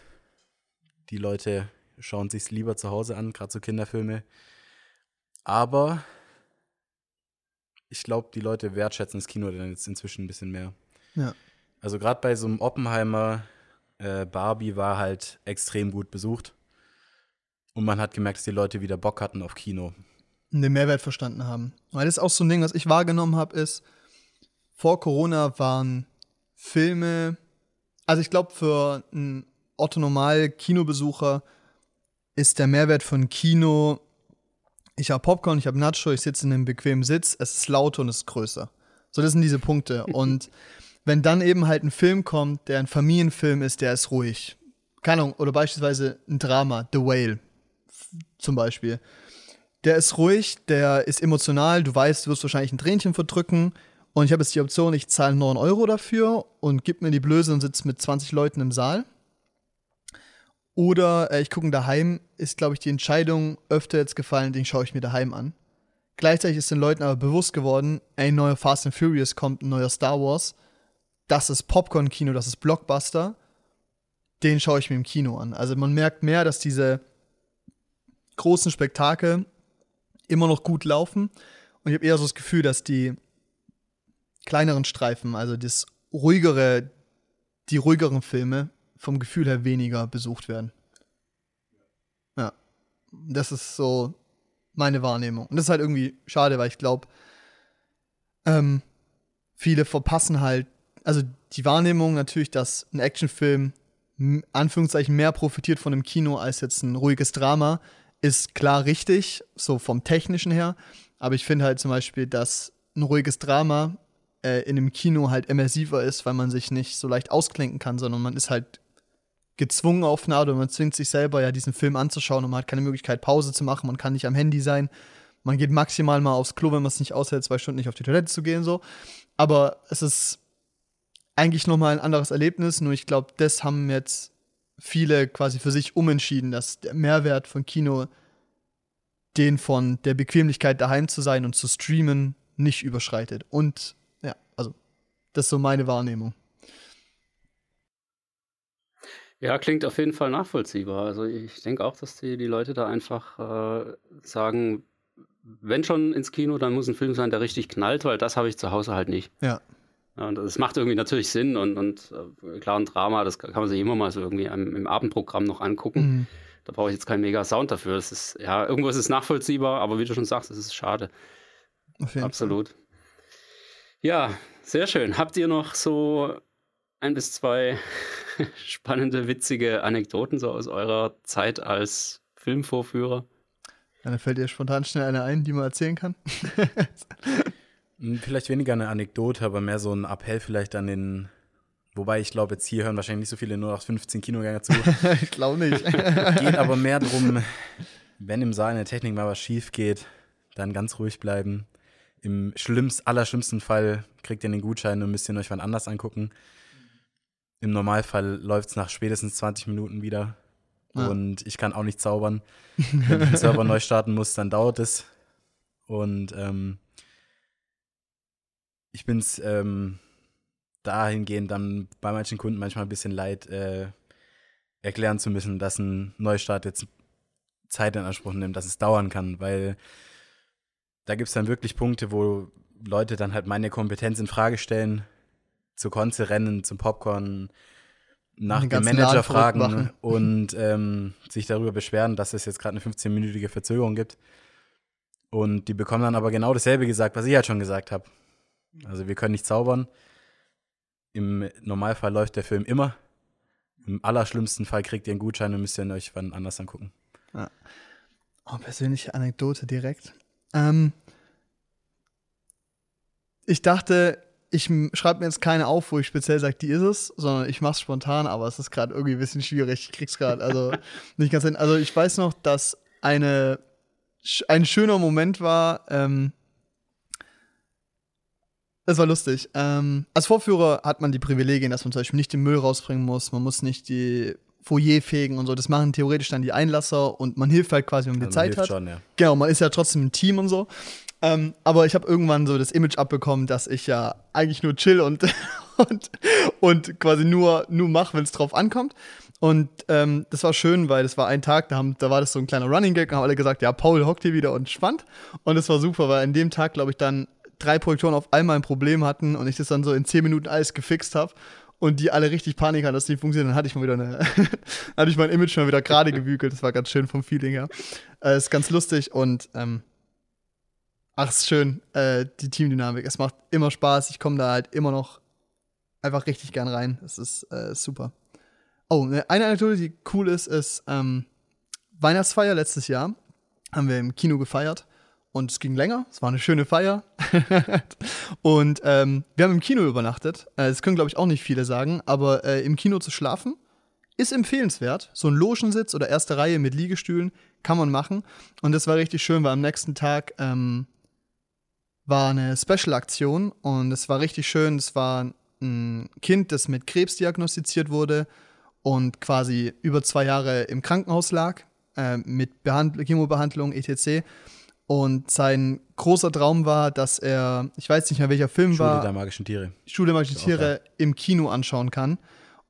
Die Leute schauen sich's lieber zu Hause an, gerade so Kinderfilme. Aber ich glaube, die Leute wertschätzen das Kino dann jetzt inzwischen ein bisschen mehr. Ja. Also gerade bei so einem Oppenheimer äh, Barbie war halt extrem gut besucht. Und man hat gemerkt, dass die Leute wieder Bock hatten auf Kino. Und den Mehrwert verstanden haben. Weil das ist auch so ein Ding, was ich wahrgenommen habe, ist, vor Corona waren Filme, also ich glaube, für einen Otto-Normal-Kinobesucher ist der Mehrwert von Kino, ich habe Popcorn, ich habe Nacho, ich sitze in einem bequemen Sitz, es ist lauter und es ist größer. So, das sind diese Punkte. Und wenn dann eben halt ein Film kommt, der ein Familienfilm ist, der ist ruhig. Keine Ahnung, oder beispielsweise ein Drama, The Whale zum Beispiel. Der ist ruhig, der ist emotional, du weißt, du wirst wahrscheinlich ein Tränchen verdrücken. Und ich habe jetzt die Option, ich zahle 9 Euro dafür und gib mir die Blöße und sitze mit 20 Leuten im Saal. Oder äh, ich gucke daheim, ist, glaube ich, die Entscheidung öfter jetzt gefallen, den schaue ich mir daheim an. Gleichzeitig ist den Leuten aber bewusst geworden, ein neuer Fast and Furious kommt, ein neuer Star Wars. Das ist Popcorn-Kino, das ist Blockbuster. Den schaue ich mir im Kino an. Also man merkt mehr, dass diese großen Spektakel immer noch gut laufen. Und ich habe eher so das Gefühl, dass die kleineren Streifen, also das ruhigere, die ruhigeren Filme vom Gefühl her weniger besucht werden. Ja. Das ist so meine Wahrnehmung. Und das ist halt irgendwie schade, weil ich glaube, ähm, viele verpassen halt, also die Wahrnehmung natürlich, dass ein Actionfilm Anführungszeichen mehr profitiert von einem Kino als jetzt ein ruhiges Drama, ist klar richtig, so vom technischen her. Aber ich finde halt zum Beispiel, dass ein ruhiges Drama äh, in einem Kino halt immersiver ist, weil man sich nicht so leicht ausklinken kann, sondern man ist halt gezwungen auf eine oder man zwingt sich selber ja diesen Film anzuschauen und man hat keine Möglichkeit Pause zu machen, man kann nicht am Handy sein, man geht maximal mal aufs Klo, wenn man es nicht aushält, zwei Stunden nicht auf die Toilette zu gehen so. Aber es ist eigentlich noch mal ein anderes Erlebnis, nur ich glaube, das haben jetzt viele quasi für sich umentschieden, dass der Mehrwert von Kino den von der Bequemlichkeit daheim zu sein und zu streamen nicht überschreitet. Und ja, also das ist so meine Wahrnehmung. Ja, klingt auf jeden Fall nachvollziehbar. Also ich denke auch, dass die, die Leute da einfach äh, sagen, wenn schon ins Kino, dann muss ein Film sein, der richtig knallt, weil das habe ich zu Hause halt nicht. Ja. Und das macht irgendwie natürlich Sinn und, und äh, klar, ein Drama, das kann man sich immer mal so irgendwie im, im Abendprogramm noch angucken. Mhm. Da brauche ich jetzt keinen mega Sound dafür. Das ist, ja, irgendwo ist es nachvollziehbar, aber wie du schon sagst, es ist schade. Absolut. Fall. Ja, sehr schön. Habt ihr noch so ein bis zwei spannende, witzige Anekdoten so aus eurer Zeit als Filmvorführer? Ja, da fällt dir spontan schnell eine ein, die man erzählen kann. Hm, vielleicht weniger eine Anekdote, aber mehr so ein Appell vielleicht an den. Wobei ich glaube, jetzt hier hören wahrscheinlich nicht so viele nur noch 15 Kinogänger zu. ich glaube nicht. geht aber mehr darum, wenn im Saal in der Technik mal was schief geht, dann ganz ruhig bleiben. Im schlimmst, allerschlimmsten Fall kriegt ihr den Gutschein und müsst ihr euch wann anders angucken. Im Normalfall läuft es nach spätestens 20 Minuten wieder. Ja. Und ich kann auch nicht zaubern. Wenn ich den Server neu starten muss, dann dauert es. Und ähm, ich bin es ähm, dahingehend dann bei manchen Kunden manchmal ein bisschen leid, äh, erklären zu müssen, dass ein Neustart jetzt Zeit in Anspruch nimmt, dass es dauern kann, weil da gibt es dann wirklich Punkte, wo Leute dann halt meine Kompetenz in Frage stellen, zur Konze rennen, zum Popcorn, nach dem Manager fragen und ähm, sich darüber beschweren, dass es jetzt gerade eine 15-minütige Verzögerung gibt. Und die bekommen dann aber genau dasselbe gesagt, was ich halt schon gesagt habe. Also wir können nicht zaubern. Im Normalfall läuft der Film immer. Im allerschlimmsten Fall kriegt ihr einen Gutschein und müsst ihr euch wann anders angucken. Ja. Oh, persönliche Anekdote direkt. Ähm, ich dachte, ich schreibe mir jetzt keine auf, wo ich speziell sage, die ist es, sondern ich mache es spontan, aber es ist gerade irgendwie ein bisschen schwierig. Ich krieg's gerade, also nicht ganz hin. Also ich weiß noch, dass eine, ein schöner Moment war, ähm, es war lustig. Ähm, als Vorführer hat man die Privilegien, dass man zum Beispiel nicht den Müll rausbringen muss, man muss nicht die Foyer fegen und so. Das machen theoretisch dann die Einlasser und man hilft halt quasi, wenn man die Zeit hat. Schon, ja. Genau, man ist ja trotzdem ein Team und so. Ähm, aber ich habe irgendwann so das Image abbekommen, dass ich ja eigentlich nur chill und, und, und quasi nur, nur mache, wenn es drauf ankommt. Und ähm, das war schön, weil das war ein Tag, da, haben, da war das so ein kleiner Running Gag, haben alle gesagt, ja, Paul hockt hier wieder und spannt. Und das war super, weil an dem Tag, glaube ich, dann drei Projektoren auf einmal ein Problem hatten und ich das dann so in zehn Minuten alles gefixt habe und die alle richtig Panik hatten, dass die funktionieren, dann hatte ich mal wieder eine, hatte ich mein Image mal wieder gerade gebügelt. Das war ganz schön vom Feeling her. Äh, ist ganz lustig und ähm, ach, ist schön, äh, die Teamdynamik. Es macht immer Spaß. Ich komme da halt immer noch einfach richtig gern rein. Es ist äh, super. Oh, ne, eine Anekdote, die cool ist, ist ähm, Weihnachtsfeier letztes Jahr. Haben wir im Kino gefeiert und es ging länger. Es war eine schöne Feier. und ähm, wir haben im Kino übernachtet. Äh, das können, glaube ich, auch nicht viele sagen, aber äh, im Kino zu schlafen ist empfehlenswert. So ein Loschensitz oder erste Reihe mit Liegestühlen kann man machen. Und das war richtig schön, weil am nächsten Tag ähm, war eine Special-Aktion und es war richtig schön. Es war ein Kind, das mit Krebs diagnostiziert wurde und quasi über zwei Jahre im Krankenhaus lag äh, mit Behand Chemobehandlung etc. Und sein großer Traum war, dass er, ich weiß nicht mehr welcher Film Schule war, Schule der magischen Tiere. Schule der magischen Tiere im Kino anschauen kann.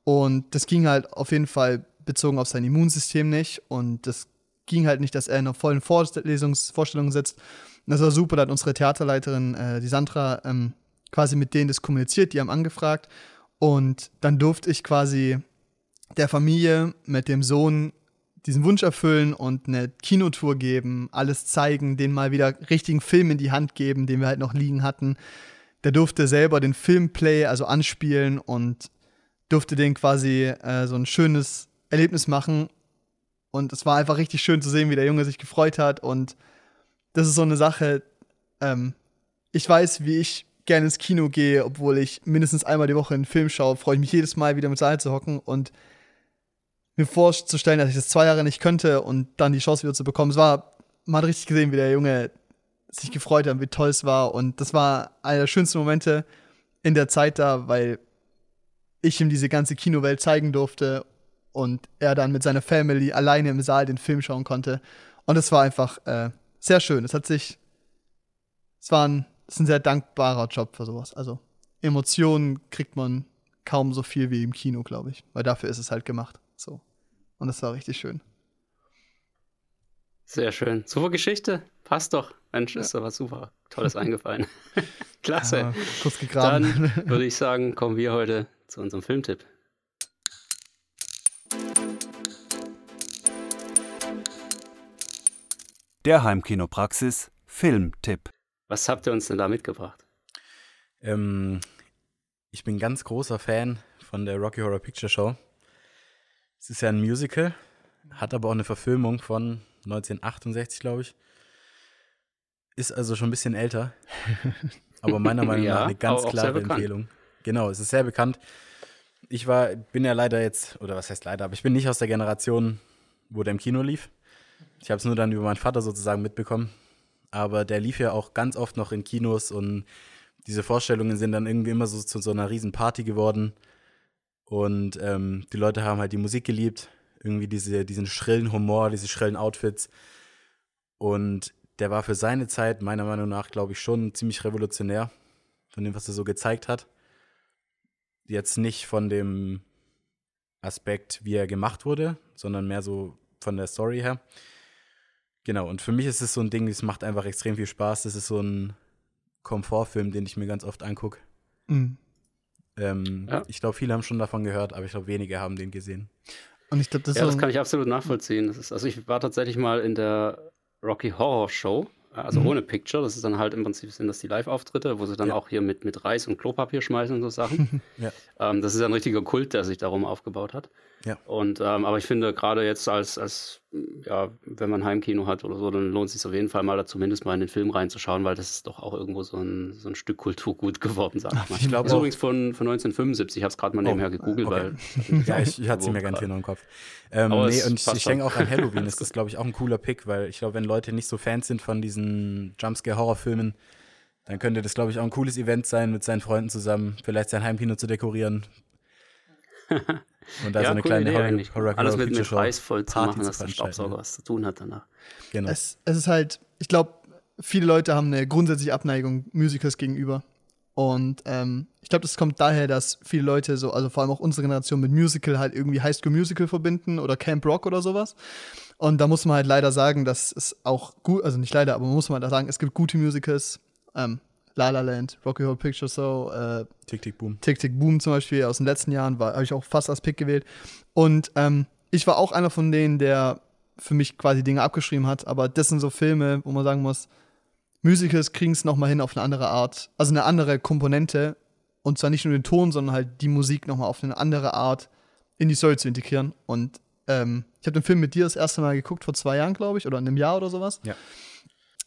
Und das ging halt auf jeden Fall bezogen auf sein Immunsystem nicht. Und das ging halt nicht, dass er in einer vollen Vorlesungs Vorstellung sitzt. Und das war super, da hat unsere Theaterleiterin, äh, die Sandra, ähm, quasi mit denen das kommuniziert, die haben angefragt. Und dann durfte ich quasi der Familie mit dem Sohn diesen Wunsch erfüllen und eine Kinotour geben, alles zeigen, den mal wieder richtigen Film in die Hand geben, den wir halt noch liegen hatten. Der durfte selber den Filmplay, also anspielen und durfte den quasi äh, so ein schönes Erlebnis machen. Und es war einfach richtig schön zu sehen, wie der Junge sich gefreut hat. Und das ist so eine Sache, ähm, ich weiß, wie ich gerne ins Kino gehe, obwohl ich mindestens einmal die Woche einen Film schaue, freue ich mich jedes Mal wieder mit Saal zu hocken und mir vorzustellen, dass ich das zwei Jahre nicht könnte und dann die Chance wieder zu bekommen. Es war, man hat richtig gesehen, wie der Junge sich gefreut hat, wie toll es war. Und das war einer der schönsten Momente in der Zeit da, weil ich ihm diese ganze Kinowelt zeigen durfte und er dann mit seiner Family alleine im Saal den Film schauen konnte. Und es war einfach äh, sehr schön. Es hat sich, es war ein, es ist ein sehr dankbarer Job für sowas. Also Emotionen kriegt man kaum so viel wie im Kino, glaube ich, weil dafür ist es halt gemacht. So. Und das war richtig schön. Sehr schön. Super Geschichte. Passt doch. Mensch, ja. ist aber super. Tolles eingefallen. Klasse. Ja, kurz gegraben. Dann würde ich sagen, kommen wir heute zu unserem Filmtipp. Der Heimkinopraxis Filmtipp. Was habt ihr uns denn da mitgebracht? Ähm, ich bin ganz großer Fan von der Rocky Horror Picture Show. Es ist ja ein Musical, hat aber auch eine Verfilmung von 1968, glaube ich. Ist also schon ein bisschen älter, aber meiner Meinung nach eine ganz klare Empfehlung. Genau, es ist sehr bekannt. Ich war, bin ja leider jetzt, oder was heißt leider, aber ich bin nicht aus der Generation, wo der im Kino lief. Ich habe es nur dann über meinen Vater sozusagen mitbekommen. Aber der lief ja auch ganz oft noch in Kinos und diese Vorstellungen sind dann irgendwie immer so zu so einer riesen Party geworden. Und ähm, die Leute haben halt die Musik geliebt, irgendwie diese, diesen schrillen Humor, diese schrillen Outfits. Und der war für seine Zeit, meiner Meinung nach, glaube ich, schon ziemlich revolutionär von dem, was er so gezeigt hat. Jetzt nicht von dem Aspekt, wie er gemacht wurde, sondern mehr so von der Story her. Genau, und für mich ist es so ein Ding, es macht einfach extrem viel Spaß. Das ist so ein Komfortfilm, den ich mir ganz oft angucke. Mhm. Ähm, ja. Ich glaube, viele haben schon davon gehört, aber ich glaube, wenige haben den gesehen. Und ich glaube, das, ja, das kann ich absolut nachvollziehen. Ist, also ich war tatsächlich mal in der Rocky Horror Show, also mhm. ohne Picture. Das ist dann halt im Prinzip sind das die Live-Auftritte, wo sie dann ja. auch hier mit, mit Reis und Klopapier schmeißen und so Sachen. ja. ähm, das ist ein richtiger Kult, der sich darum aufgebaut hat. Ja. Und ähm, aber ich finde gerade jetzt als, als ja, wenn man Heimkino hat oder so, dann lohnt es sich auf jeden Fall mal da zumindest mal in den Film reinzuschauen, weil das ist doch auch irgendwo so ein, so ein Stück Kulturgut geworden, sag ich mal. Ich glaube übrigens von, von 1975, ich habe es gerade mal oh, nebenher gegoogelt, okay. weil ja, ich, ich hatte sie mir ganz hier noch im Kopf. Ähm, nee, und ich, ich denke auch an Halloween, ist das glaube ich auch ein cooler Pick, weil ich glaube, wenn Leute nicht so Fans sind von diesen Jumpscare-Horrorfilmen, dann könnte das glaube ich auch ein cooles Event sein, mit seinen Freunden zusammen, vielleicht sein Heimkino zu dekorieren. Und da ja, so eine kleine Idee Horror, Horror Alles mit, mit Reis voll zu machen, dass der Staubsauger was zu tun hat danach. Genau. Es, es ist halt, ich glaube, viele Leute haben eine grundsätzliche Abneigung Musicals gegenüber. Und ähm, ich glaube, das kommt daher, dass viele Leute so, also vor allem auch unsere Generation mit Musical halt irgendwie High School Musical verbinden oder Camp Rock oder sowas. Und da muss man halt leider sagen, dass es auch gut, also nicht leider, aber man muss mal da sagen, es gibt gute Musicals. Ähm, La La Land, Rocky Horror Picture Show, äh, Tick, tick, boom. Tick Tick Boom zum Beispiel aus den letzten Jahren, habe ich auch fast als Pick gewählt. Und ähm, ich war auch einer von denen, der für mich quasi Dinge abgeschrieben hat, aber das sind so Filme, wo man sagen muss, Musicals kriegen es nochmal hin auf eine andere Art, also eine andere Komponente und zwar nicht nur den Ton, sondern halt die Musik nochmal auf eine andere Art in die Story zu integrieren. Und ähm, ich habe den Film mit dir das erste Mal geguckt vor zwei Jahren, glaube ich, oder in einem Jahr oder sowas. Ja.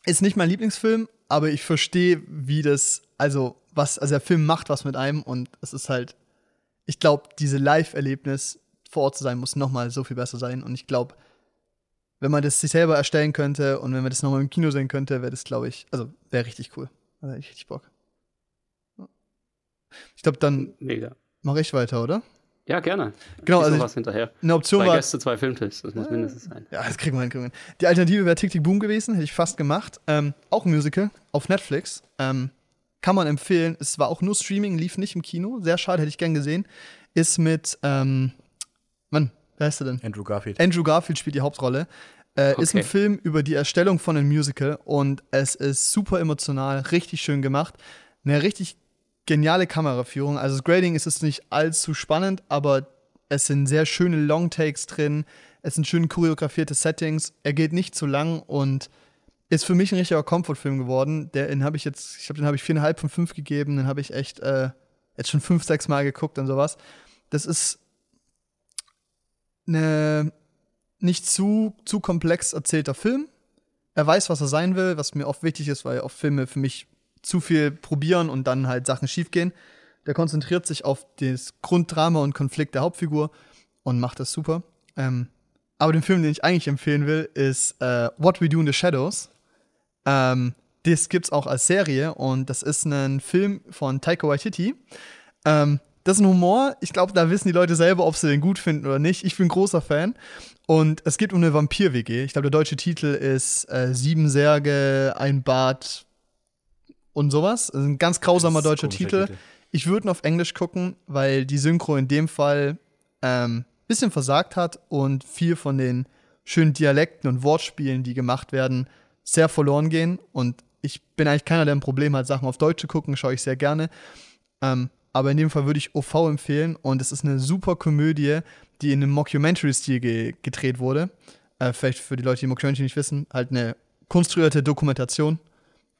Ist nicht mein Lieblingsfilm, aber ich verstehe, wie das, also was, also der Film macht was mit einem und es ist halt, ich glaube, diese Live-Erlebnis vor Ort zu sein, muss nochmal so viel besser sein. Und ich glaube, wenn man das sich selber erstellen könnte und wenn man das nochmal im Kino sehen könnte, wäre das, glaube ich, also wäre richtig cool. Da hätte ich richtig Bock. Ich glaube, dann mache ich weiter, oder? Ja, gerne. Genau, also was hinterher. Eine Option Zwei war. Gäste, zwei Filmtipps, das muss mindestens sein. Ja, das kriegen wir hin, kriegen wir hin. Die Alternative wäre Tick Tick Boom gewesen, hätte ich fast gemacht. Ähm, auch ein Musical auf Netflix. Ähm, kann man empfehlen. Es war auch nur Streaming, lief nicht im Kino. Sehr schade, hätte ich gern gesehen. Ist mit, ähm, Mann, wer heißt er denn? Andrew Garfield. Andrew Garfield spielt die Hauptrolle. Äh, Ist ein Okay. Film über die Erstellung von einem Musical und es ist super emotional, richtig schön gemacht. Eine richtig geniale Kameraführung. Also das Grading ist es nicht allzu spannend, aber es sind sehr schöne Longtakes drin. Es sind schön choreografierte Settings. Er geht nicht zu lang und ist für mich ein richtiger Comfort-Film geworden. Den habe ich jetzt, ich glaube, den habe ich viereinhalb von fünf gegeben. Den habe ich echt äh, jetzt schon fünf, sechs Mal geguckt und sowas. Das ist eine nicht zu, zu komplex erzählter Film. Er weiß, was er sein will, was mir oft wichtig ist, weil oft Filme für mich zu viel probieren und dann halt Sachen schiefgehen. Der konzentriert sich auf das Grunddrama und Konflikt der Hauptfigur und macht das super. Ähm, aber den Film, den ich eigentlich empfehlen will, ist äh, What We Do in the Shadows. Ähm, das gibt's auch als Serie und das ist ein Film von Taika Waititi. Ähm, das ist ein Humor. Ich glaube, da wissen die Leute selber, ob sie den gut finden oder nicht. Ich bin großer Fan. Und es geht um eine Vampir-WG. Ich glaube, der deutsche Titel ist äh, Sieben Särge, ein Bad und sowas. Das ist ein ganz grausamer deutscher Titel. Titel. Ich würde ihn auf Englisch gucken, weil die Synchro in dem Fall ähm, bisschen versagt hat und viel von den schönen Dialekten und Wortspielen, die gemacht werden, sehr verloren gehen. Und ich bin eigentlich keiner, der ein Problem hat, Sachen auf Deutsch zu gucken, schaue ich sehr gerne. Ähm, aber in dem Fall würde ich OV empfehlen und es ist eine super Komödie, die in einem Mockumentary-Stil ge gedreht wurde. Äh, vielleicht für die Leute, die Mockumentary nicht wissen, halt eine konstruierte Dokumentation.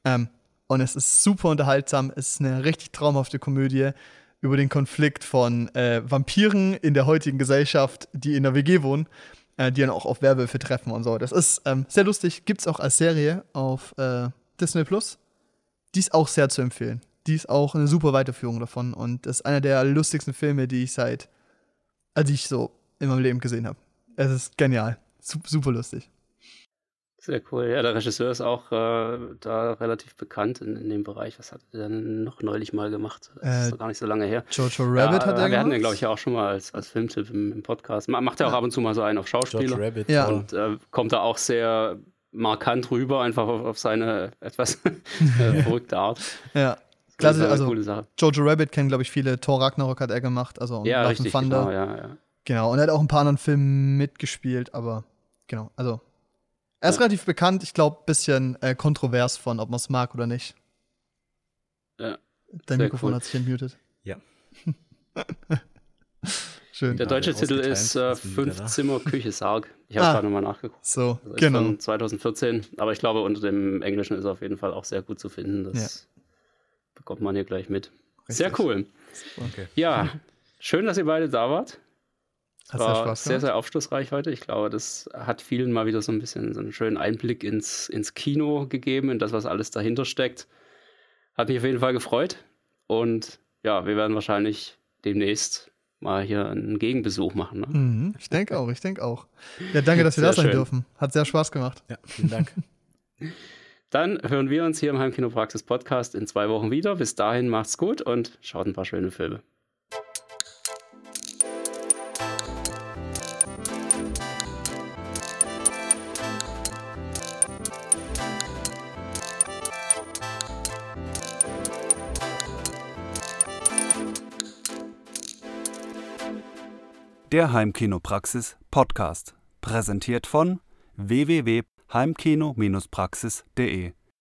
Ähm, und es ist super unterhaltsam. Es ist eine richtig traumhafte Komödie über den Konflikt von äh, Vampiren in der heutigen Gesellschaft, die in der WG wohnen, äh, die dann auch auf Werwölfe treffen und so. Das ist ähm, sehr lustig. Gibt es auch als Serie auf äh, Disney Plus. Die ist auch sehr zu empfehlen. Die ist auch eine super Weiterführung davon und das ist einer der lustigsten Filme, die ich seit, also die ich so in meinem Leben gesehen habe. Es ist genial. Sup- Super lustig. Sehr cool. Ja, der Regisseur ist auch äh, da relativ bekannt in, in dem Bereich. Was hat er denn noch neulich mal gemacht? Das Äh, ist gar nicht so lange her. Jojo Rabbit ja, hat er Wir hatten gemacht. den, glaube ich, ja auch schon mal als, als Filmtipp im, im Podcast. Ma- Macht er auch ab und zu mal so einen auf George Schauspieler. Rabbit. Ja. Und äh, kommt da auch sehr markant rüber, einfach auf, auf seine etwas äh, verrückte Art. Ja. Klasse, also coole Sache. Jojo Rabbit kennen, glaube ich, viele. Thor Ragnarok hat er gemacht, also Ja, richtig, Thunder. genau, ja, ja. Genau, und er hat auch ein paar anderen Filmen mitgespielt, aber genau, also er ist Ja. relativ bekannt, ich glaube, bisschen äh, kontrovers von, ob man es mag oder nicht. Ja, Dein sehr Mikrofon cool. hat sich entmutet. Ja. Schön. Der deutsche Titel ist äh. Fünf Zimmer Küche Sarg. Ich habe Ah. gerade nochmal nachgeguckt. So, Das genau. von 2014, aber ich glaube, unter dem Englischen ist er auf jeden Fall auch sehr gut zu finden. Das bekommt man hier gleich mit. Sehr Richtig. cool. Okay. Ja, schön, dass ihr beide da wart. Hat sehr War Spaß sehr, sehr aufschlussreich heute. Ich glaube, das hat vielen mal wieder so ein bisschen so einen schönen Einblick ins, ins Kino gegeben, in das, was alles dahinter steckt. Hat mich auf jeden Fall gefreut. Und ja, wir werden wahrscheinlich demnächst mal hier einen Gegenbesuch machen. Ne? Mhm, ich denke auch, ich denke auch. Ja, danke, dass wir Sehr da sein schön. dürfen. Hat sehr Spaß gemacht. Ja, vielen Dank. Dann hören wir uns hier im Heimkinopraxis Podcast in zwei Wochen wieder. Bis dahin macht's gut und schaut ein paar schöne Filme. Der Heimkinopraxis Podcast. Präsentiert von www.heimkino-praxis.de